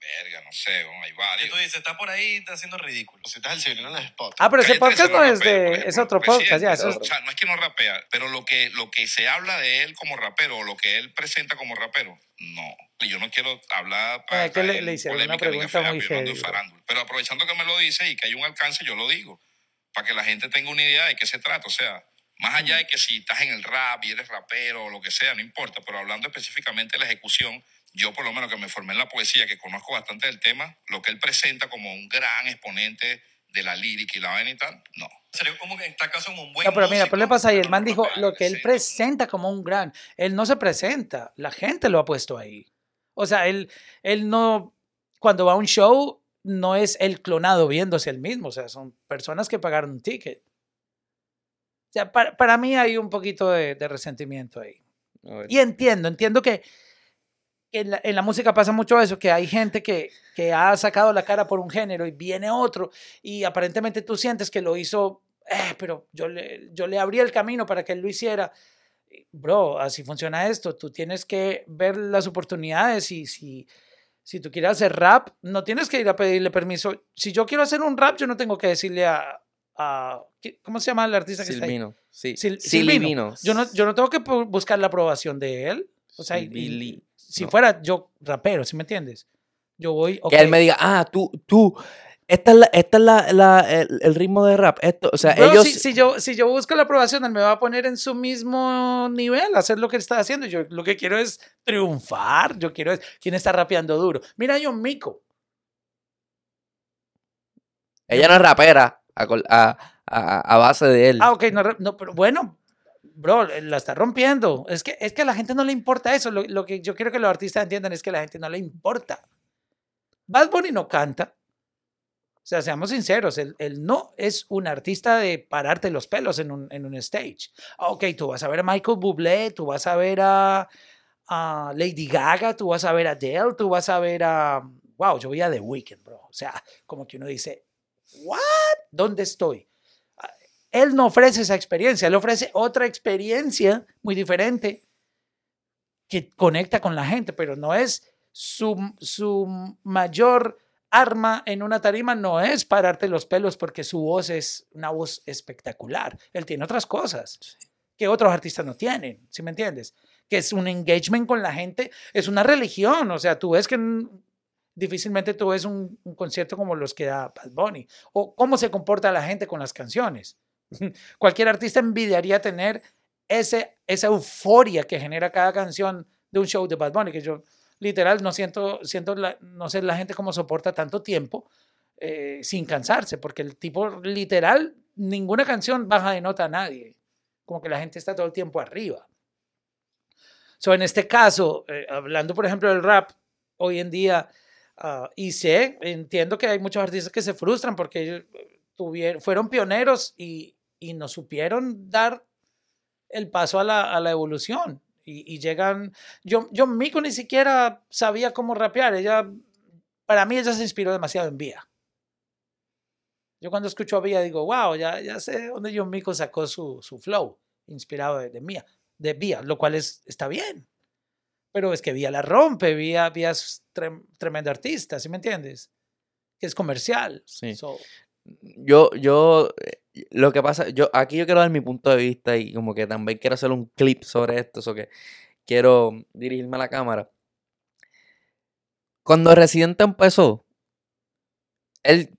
Verga, no sé, hay varios. tú dices, está por ahí, está haciendo ridículo. Si estás el en el spot. Ah, pero ese podcast no es de. ejemplo, Es otro podcast, ya. Residente, Eso es- O sea, no es que no rapea, pero lo que, lo que se habla de él como rapero o lo que él presenta como rapero, no. Yo no quiero hablar Ah, es que le- le hicieron una pregunta fea, muy pero no aprovechando que me lo dice y que hay un alcance, yo lo digo. Para que la gente tenga una idea de qué se trata. O sea, más allá de que si estás en el rap y eres rapero o lo que sea, no importa. Pero hablando específicamente de la ejecución, yo por lo menos que me formé en la poesía, que conozco bastante del tema, lo que él presenta como un gran exponente de la lírica y la vaina y tal, no. Sería como que en este caso como un buen No, pero mira, músico, pero le pasa ahí. El man dijo lo que él presenta como un gran. Él no se presenta. La gente lo ha puesto ahí. O sea, él, él no. Cuando va a un show, no es el clonado viéndose el mismo. O sea, son personas que pagaron un ticket. O sea, para, para mí hay un poquito de, de resentimiento ahí. Y entiendo, entiendo que que en la, en la música pasa mucho eso, que hay gente que, que ha sacado la cara por un género y viene otro y aparentemente tú sientes que lo hizo, eh, pero yo le, yo le abrí el camino para que él lo hiciera. Bro, así funciona esto. Tú tienes que ver las oportunidades y si, si tú quieres hacer rap, no tienes que ir a pedirle permiso. Si yo quiero hacer un rap, yo no tengo que decirle a... a ¿qué- ¿Cómo se llama el artista que está ahí? Silvino. Sí. Sil- Silvino. Silvino. Yo no, yo no tengo que buscar la aprobación de él. O sea, y- si no. fuera yo rapero, ¿sí me entiendes? Yo voy. Que él me diga, ah, tú, tú, esta es, la, esta es la, la- el, el ritmo de rap. Esto, o sea, Bro, ellos. si, si yo, si yo busco la aprobación, él me va a poner en su mismo nivel, a hacer lo que él está haciendo. Yo lo que quiero es triunfar. Yo quiero es. ¿Quién está rapeando duro? Mira, John Mico. Ella no es rapera a, a, a, a base de él. Ah, ok, no, no, pero bueno, bro, la está rompiendo. Es que, es que a la gente no le importa eso. Lo, lo que yo quiero que los artistas entiendan es que a la gente no le importa. Bad Bunny no canta. O sea, seamos sinceros, él, él no es un artista de pararte los pelos en un, en un stage. Ah, Ok, tú vas a ver a Michael Bublé, tú vas a ver a, a Lady Gaga, tú vas a ver a Adele, tú vas a ver a... Wow, yo vi a The Weeknd, bro. O sea, como que uno dice, ¿what? ¿Dónde estoy? Él no ofrece esa experiencia, él ofrece otra experiencia muy diferente que conecta con la gente, pero no es su, su mayor arma en una tarima, no es pararte los pelos porque su voz es una voz espectacular. Él tiene otras cosas que otros artistas no tienen, ¿sí me entiendes? Que es un engagement con la gente, es una religión, o sea, tú ves que difícilmente tú ves un, un concierto como los que da Bad Bunny, o cómo se comporta la gente con las canciones. cualquier artista envidiaría tener ese, esa euforia que genera cada canción de un show de Bad Bunny, que yo literal no siento, siento la- no sé la gente cómo soporta tanto tiempo eh, sin cansarse, porque el tipo literal, ninguna canción baja de nota a nadie, como que la gente está todo el tiempo arriba. So, en este caso, eh, hablando por ejemplo del rap, hoy en día, ah, y sé, entiendo que hay muchos artistas que se frustran porque tuvieron, fueron pioneros y, y no supieron dar el paso a la, a la evolución. Y, y llegan, yo, yo Mico ni siquiera sabía cómo rapear, ella, para mí ella se inspiró demasiado en Vía. Yo cuando escucho a Vía digo, wow, ya, ya sé dónde John Mico sacó su, su flow, inspirado de, de Mía, de Vía, lo cual es, está bien. Pero es que Vía la rompe, Vía, Vía es trem- tremendo artista, ¿sí me entiendes? Que es comercial. Sí. So, Yo, yo, eh, lo que pasa, yo, aquí yo quiero dar mi punto de vista y como que también quiero hacer un clip sobre esto, eso que quiero dirigirme a la cámara. Cuando Residente empezó, él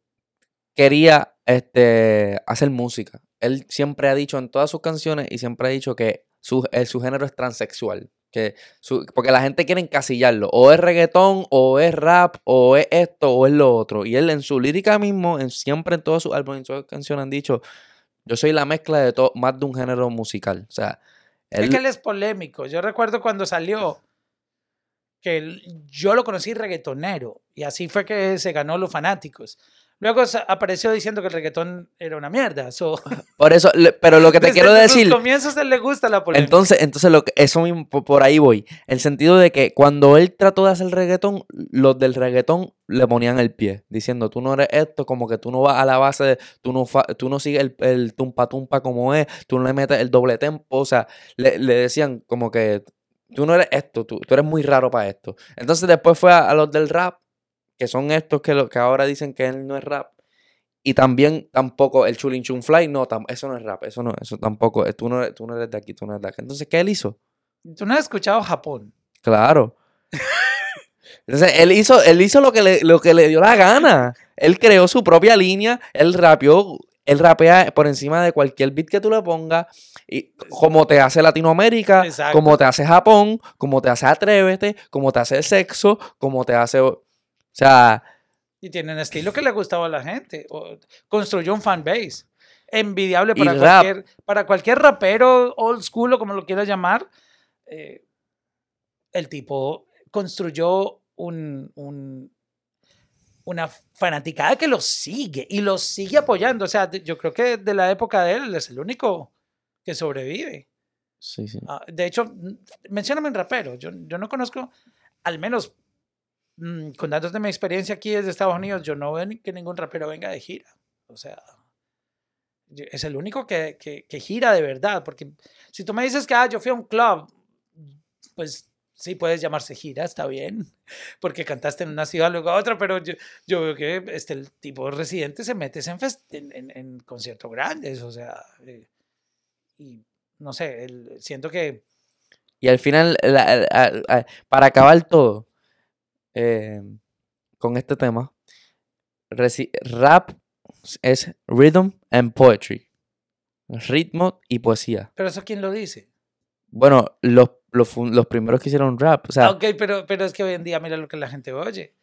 quería este, hacer música. Él siempre ha dicho en todas sus canciones y siempre ha dicho que su, su género es transexual. Que su- porque la gente quiere encasillarlo. O es reggaetón, o es rap, o es esto, o es lo otro. Y él en su lírica mismo, en, siempre en todos sus álbumes, en todas sus canciones han dicho, yo soy la mezcla de todo, más de un género musical. O sea, Es él, que él es polémico. Yo recuerdo cuando salió que él- yo lo conocí reggaetonero y así fue que se ganó los fanáticos. Luego apareció diciendo que el reggaetón era una mierda. So, por eso, pero lo que te desde quiero decir, comienzos a él le gusta la polémica. Entonces, entonces lo que, eso mismo, por ahí voy. El sentido de que cuando él trató de hacer reggaetón, los del reggaetón le ponían el pie, diciendo, tú no eres esto, como que tú no vas a la base, de, tú no, fa- tú no sigues el, el tumpa tumpa como es, tú no le metes el doble tempo, o sea, le, le decían como que tú no eres esto, tú, tú eres muy raro para esto. Entonces después fue a, a los del rap, que son estos que, lo, que ahora dicen que él no es rap. Y también tampoco el Chulin Chun Fly, no, tam- eso no es rap, eso no, eso tampoco, tú no, tú no eres de aquí, tú no eres de acá. Entonces, ¿qué él hizo? Tú no has escuchado Japón. Claro. Entonces, él hizo, él hizo lo que, le, lo que le dio la gana. Él creó su propia línea, él rapeó, él rapea por encima de cualquier beat que tú le pongas, y como te hace Latinoamérica, Exacto. como te hace Japón, como te hace Atrévete, como te hace el sexo, como te hace... O sea, Y tienen estilo que le gustaba a la gente. Construyó un fan base. Envidiable para cualquier, para cualquier rapero old school o como lo quieras llamar. eh, el tipo construyó un, un- una fanaticada que lo sigue y lo sigue apoyando. O sea, yo creo que de la época de él, es el único que sobrevive. sí, sí. Ah, de hecho, mencióname un rapero. Yo, yo no conozco, al menos mm, con datos de mi experiencia aquí desde Estados Unidos, yo no veo que ningún rapero venga de gira. O sea, es el único que, que, gira de verdad. Porque si tú me dices que ah, yo fui a un club, pues sí puedes llamarse gira, está bien. Porque cantaste en una ciudad, luego a otra, pero yo, yo veo que este, el tipo residente se mete en, en, en- conciertos grandes. O sea, eh, y no sé, siento que Y al final, para acabar todo eh, con este tema, reci- rap es rhythm and poetry. Ritmo y poesía. Pero eso quién lo dice. Bueno, los, los, primeros que hicieron rap, o sea, ok, pero, pero es que hoy en día mira lo que la gente oye.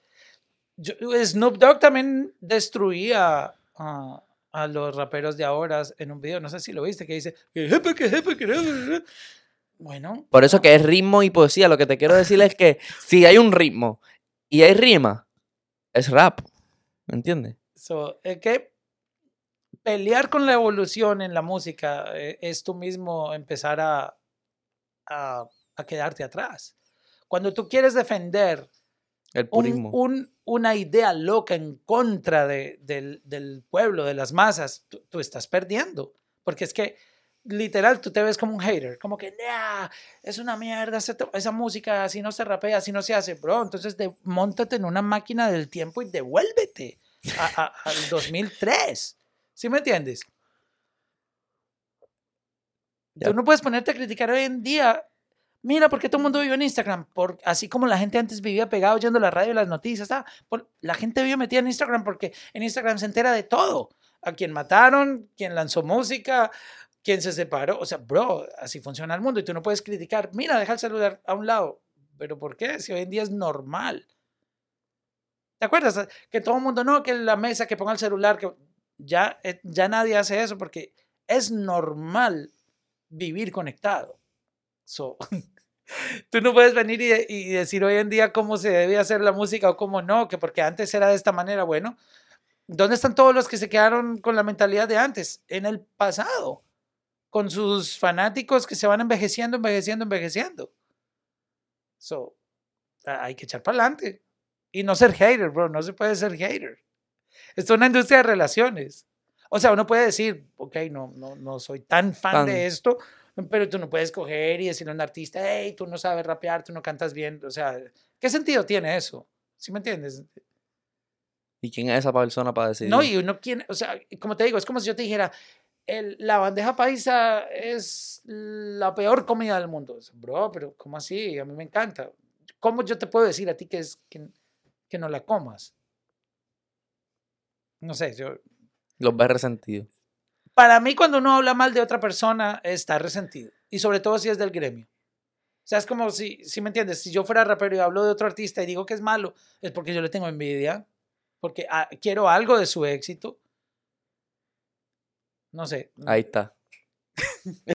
Yo- Snoop Dogg también destruía a, a los raperos de ahora en un video, no sé si lo viste, que dice, que jepe, que jepe, que jepe". bueno, por eso que es ritmo y poesía. Lo que te quiero decir es que si hay un ritmo y hay rima, es rap. ¿Me entiendes? so, es que pelear con la evolución en la música eh, es tú mismo empezar a, a, a quedarte atrás. Cuando tú quieres defender El un- purismo. un- una idea loca en contra de- del, del pueblo, de las masas, tú, tú estás perdiendo. Porque es que, literal, tú te ves como un hater, como que, "Nah, es una mierda esa, música, así no se rapea, así no se hace, bro. Entonces, de, montate en una máquina del tiempo y devuélvete a- a- al 2003. ¿Sí me entiendes? Ya. Tú no puedes ponerte a criticar hoy en día. Mira, porque todo el mundo vive en Instagram. Por, así como la gente antes vivía pegado oyendo la radio y las noticias. ah, por- la gente vive metida en Instagram porque en Instagram se entera de todo. a quien mataron, quien lanzó música, quien se separó. O sea, bro, así funciona el mundo y tú no puedes criticar. Mira, deja el celular a un lado. ¿Pero por qué? Si hoy en día es normal. ¿Te acuerdas? Que todo el mundo, no, que la mesa, que ponga el celular, que ya, eh, ya nadie hace eso porque es normal vivir conectado. So, tú no puedes venir y, y, decir hoy en día cómo se debe hacer la música o cómo no, que porque antes era de esta manera. Bueno, ¿dónde están todos los que se quedaron con la mentalidad de antes? En el pasado, con sus fanáticos que se van envejeciendo, envejeciendo, envejeciendo. So, hay que echar para adelante. Y no ser hater, bro, no se puede ser hater. Esto es una industria de relaciones. O sea, uno puede decir, ok, no, no, no soy tan fan Fan. de esto, pero tú no puedes coger y decirle a un artista, hey, tú no sabes rapear, tú no cantas bien. O sea, ¿qué sentido tiene eso? ¿Sí me entiendes? ¿Y quién es esa persona para decidir? No, y uno quiere, o sea, como te digo, es como si yo te dijera, el, la bandeja paisa es la peor comida del mundo. Bro, pero ¿cómo así? A mí me encanta. ¿Cómo yo te puedo decir a ti que, es, que, que no la comas? No sé, yo... Los ves resentidos. Para mí, cuando uno habla mal de otra persona, está resentido. Y sobre todo si es del gremio. O sea, es como si, si me entiendes, si yo fuera rapero y hablo de otro artista y digo que es malo, es porque yo le tengo envidia, porque ah, quiero algo de su éxito. No sé. Ahí está.